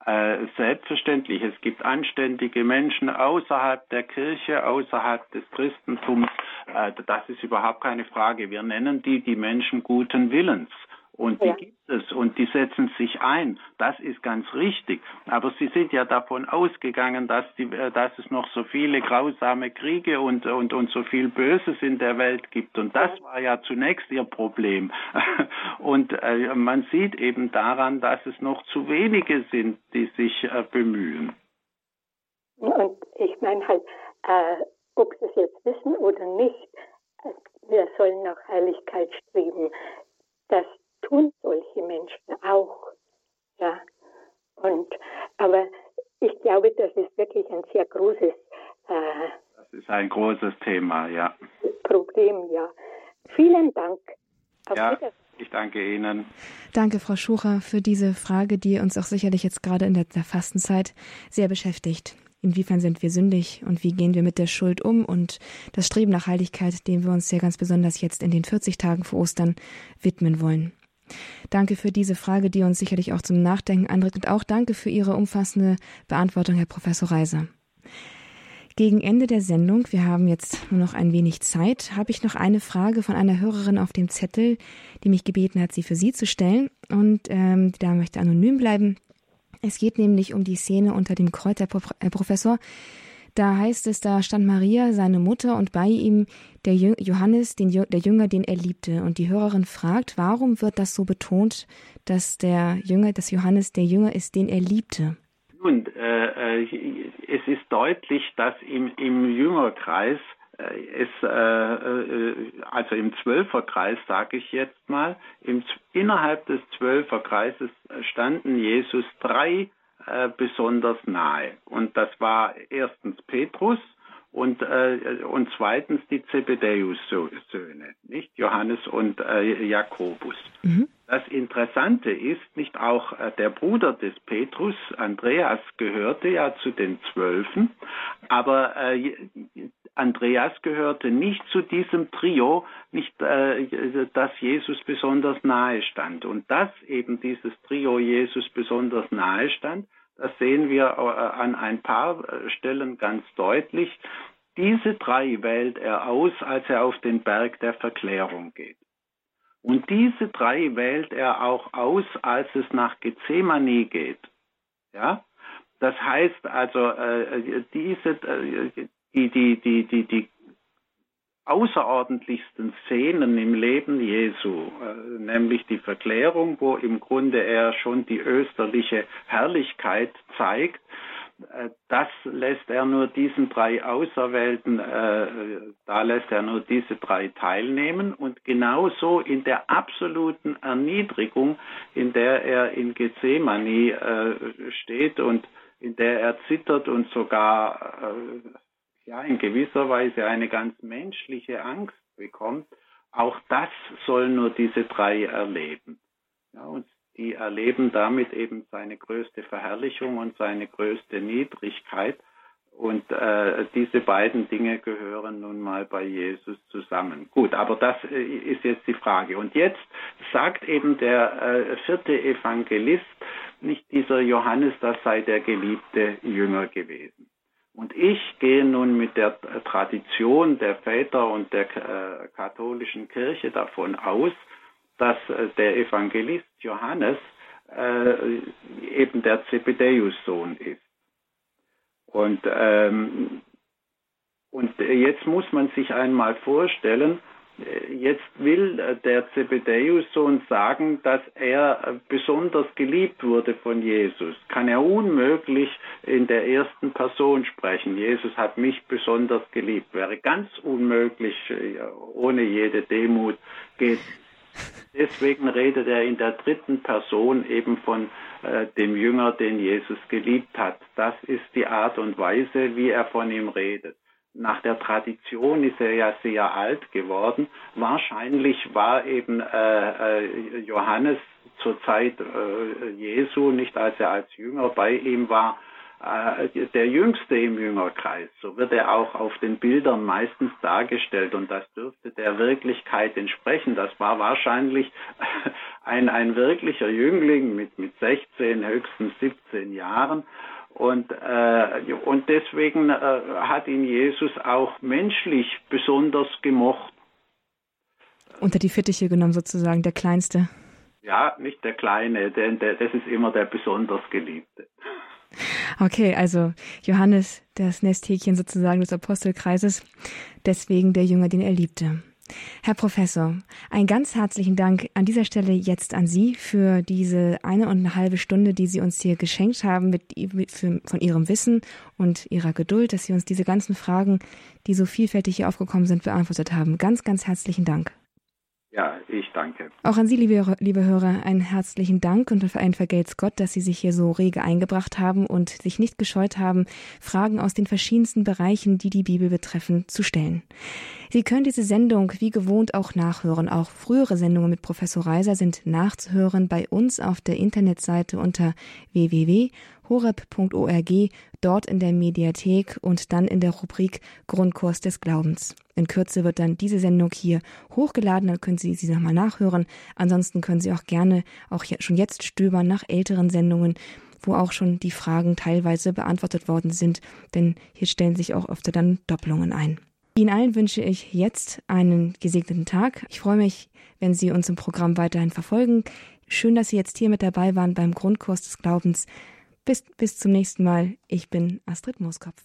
Äh, selbstverständlich, es gibt anständige Menschen außerhalb der Kirche, außerhalb des Christentums. Äh, das ist überhaupt keine Frage. Wir nennen die die Menschen guten Willens. Und die ja. gibt es und die setzen sich ein. Das ist ganz richtig. Aber Sie sind ja davon ausgegangen, dass, die, äh, dass es noch so viele grausame Kriege und, und, und so viel Böses in der Welt gibt. Und das war ja zunächst Ihr Problem. Und äh, man sieht eben daran, dass es noch zu wenige sind, die sich äh, bemühen. Und ich meine halt, äh, ob Sie es jetzt wissen oder nicht, äh, wir sollen nach Heiligkeit streben. Das tun solche Menschen auch. Ja. Und, aber ich glaube, das ist wirklich ein sehr großes. Äh, das ist ein großes Thema, ja. Problem, ja. Vielen Dank. Auf ja. Wiedersehen. Ich danke Ihnen. Danke, Frau Schucher, für diese Frage, die uns auch sicherlich jetzt gerade in der Fastenzeit sehr beschäftigt. Inwiefern sind wir sündig und wie gehen wir mit der Schuld um? Und das Streben nach Heiligkeit, dem wir uns ja ganz besonders jetzt in den 40 Tagen vor Ostern widmen wollen. Danke für diese Frage, die uns sicherlich auch zum Nachdenken anregt und auch danke für Ihre umfassende Beantwortung, Herr Professor Reiser. Gegen Ende der Sendung, wir haben jetzt nur noch ein wenig Zeit, habe ich noch eine Frage von einer Hörerin auf dem Zettel, die mich gebeten hat, sie für Sie zu stellen. Und ähm, da möchte anonym bleiben. Es geht nämlich um die Szene unter dem Kreuz, Herr Professor. Da heißt es, da stand Maria, seine Mutter, und bei ihm der Johannes, der Jünger, den er liebte. Und die Hörerin fragt, warum wird das so betont, dass der Jünger, dass Johannes der Jünger ist, den er liebte? Nun, äh, äh es ist deutlich, dass im, im Jüngerkreis äh, es, äh, äh, also im Zwölferkreis, sage ich jetzt mal, im, innerhalb des Zwölferkreises standen Jesus drei äh, besonders nahe. Und das war erstens Petrus und, äh, und zweitens die Zebedäus-Söhne, nicht Johannes und äh, Jakobus. Mhm. Das Interessante ist, nicht auch äh, der Bruder des Petrus, Andreas, gehörte ja zu den Zwölfen, aber äh, Andreas gehörte nicht zu diesem Trio, nicht, äh, dass Jesus besonders nahe stand. Und dass eben dieses Trio Jesus besonders nahe stand, das sehen wir äh, an ein paar äh, Stellen ganz deutlich. Diese drei wählt er aus, als er auf den Berg der Verklärung geht. Und diese drei wählt er auch aus, als es nach Gethsemane geht. Ja? Das heißt also, äh, diese, die, die, die, die, die außerordentlichsten Szenen im Leben Jesu, äh, nämlich die Verklärung, wo im Grunde er schon die österliche Herrlichkeit zeigt, äh, das lässt er nur diesen drei Auserwählten, äh, da lässt er nur diese drei teilnehmen. Und genauso in der absoluten Erniedrigung, in der er in Gethsemane steht und in der er zittert und sogar ja in gewisser Weise eine ganz menschliche Angst bekommt, auch das sollen nur diese drei erleben. Ja, und die erleben damit eben seine größte Verherrlichung und seine größte Niedrigkeit. Und äh, diese beiden Dinge gehören nun mal bei Jesus zusammen. Gut, aber das äh, ist jetzt die Frage. Und jetzt sagt eben der äh, vierte Evangelist, nicht dieser Johannes, das sei der geliebte Jünger gewesen. Und ich gehe nun mit der Tradition der Väter und der äh, katholischen Kirche davon aus, dass äh, der Evangelist Johannes äh, eben der Zebedäus-Sohn ist. Und, ähm, und jetzt muss man sich einmal vorstellen, Jetzt will der Zebedäus-Sohn sagen, dass er besonders geliebt wurde von Jesus. Kann er unmöglich in der ersten Person sprechen. Jesus hat mich besonders geliebt. Wäre ganz unmöglich, ohne jede Demut geht. Deswegen redet er in der dritten Person eben von äh, dem Jünger, den Jesus geliebt hat. Das ist die Art und Weise, wie er von ihm redet nach der Tradition ist er ja sehr alt geworden. Wahrscheinlich war eben äh, äh, Johannes zur Zeit äh, Jesu, nicht als er als Jünger bei ihm war, äh, der Jüngste im Jüngerkreis. So wird er auch auf den Bildern meistens dargestellt und das dürfte der Wirklichkeit entsprechen. Das war wahrscheinlich ein, ein wirklicher Jüngling mit, mit 16, höchstens 17 Jahren und, äh, und deswegen äh, hat ihn Jesus auch menschlich besonders gemocht. Unter die Fittiche genommen sozusagen, der Kleinste. Ja, nicht der Kleine, denn der, das ist immer der besonders Geliebte. Okay, also Johannes, das Nesthäkchen sozusagen des Apostelkreises, deswegen der Jünger, den er liebte. Herr Professor, einen ganz herzlichen Dank an dieser Stelle jetzt an Sie für diese eine und eine halbe Stunde, die Sie uns hier geschenkt haben mit, von Ihrem Wissen und Ihrer Geduld, dass Sie uns diese ganzen Fragen, die so vielfältig hier aufgekommen sind, beantwortet haben. Ganz, ganz herzlichen Dank. Ja, ich danke. Auch an Sie, liebe, liebe Hörer, einen herzlichen Dank und für ein Vergelt's Gott, dass Sie sich hier so rege eingebracht haben und sich nicht gescheut haben, Fragen aus den verschiedensten Bereichen, die die Bibel betreffen, zu stellen. Sie können diese Sendung wie gewohnt auch nachhören. Auch frühere Sendungen mit Professor Reiser sind nachzuhören bei uns auf der Internetseite unter www.horeb.org, dort in der Mediathek und dann in der Rubrik Grundkurs des Glaubens. In Kürze wird dann diese Sendung hier hochgeladen, dann können Sie sie nochmal nachhören. Ansonsten können Sie auch gerne auch schon jetzt stöbern nach älteren Sendungen, wo auch schon die Fragen teilweise beantwortet worden sind, denn hier stellen sich auch öfter dann Doppelungen ein. Ihnen allen wünsche ich jetzt einen gesegneten Tag. Ich freue mich, wenn Sie uns im Programm weiterhin verfolgen. Schön, dass Sie jetzt hier mit dabei waren beim Grundkurs des Glaubens. Bis, bis zum nächsten Mal. Ich bin Astrid Mooskopf.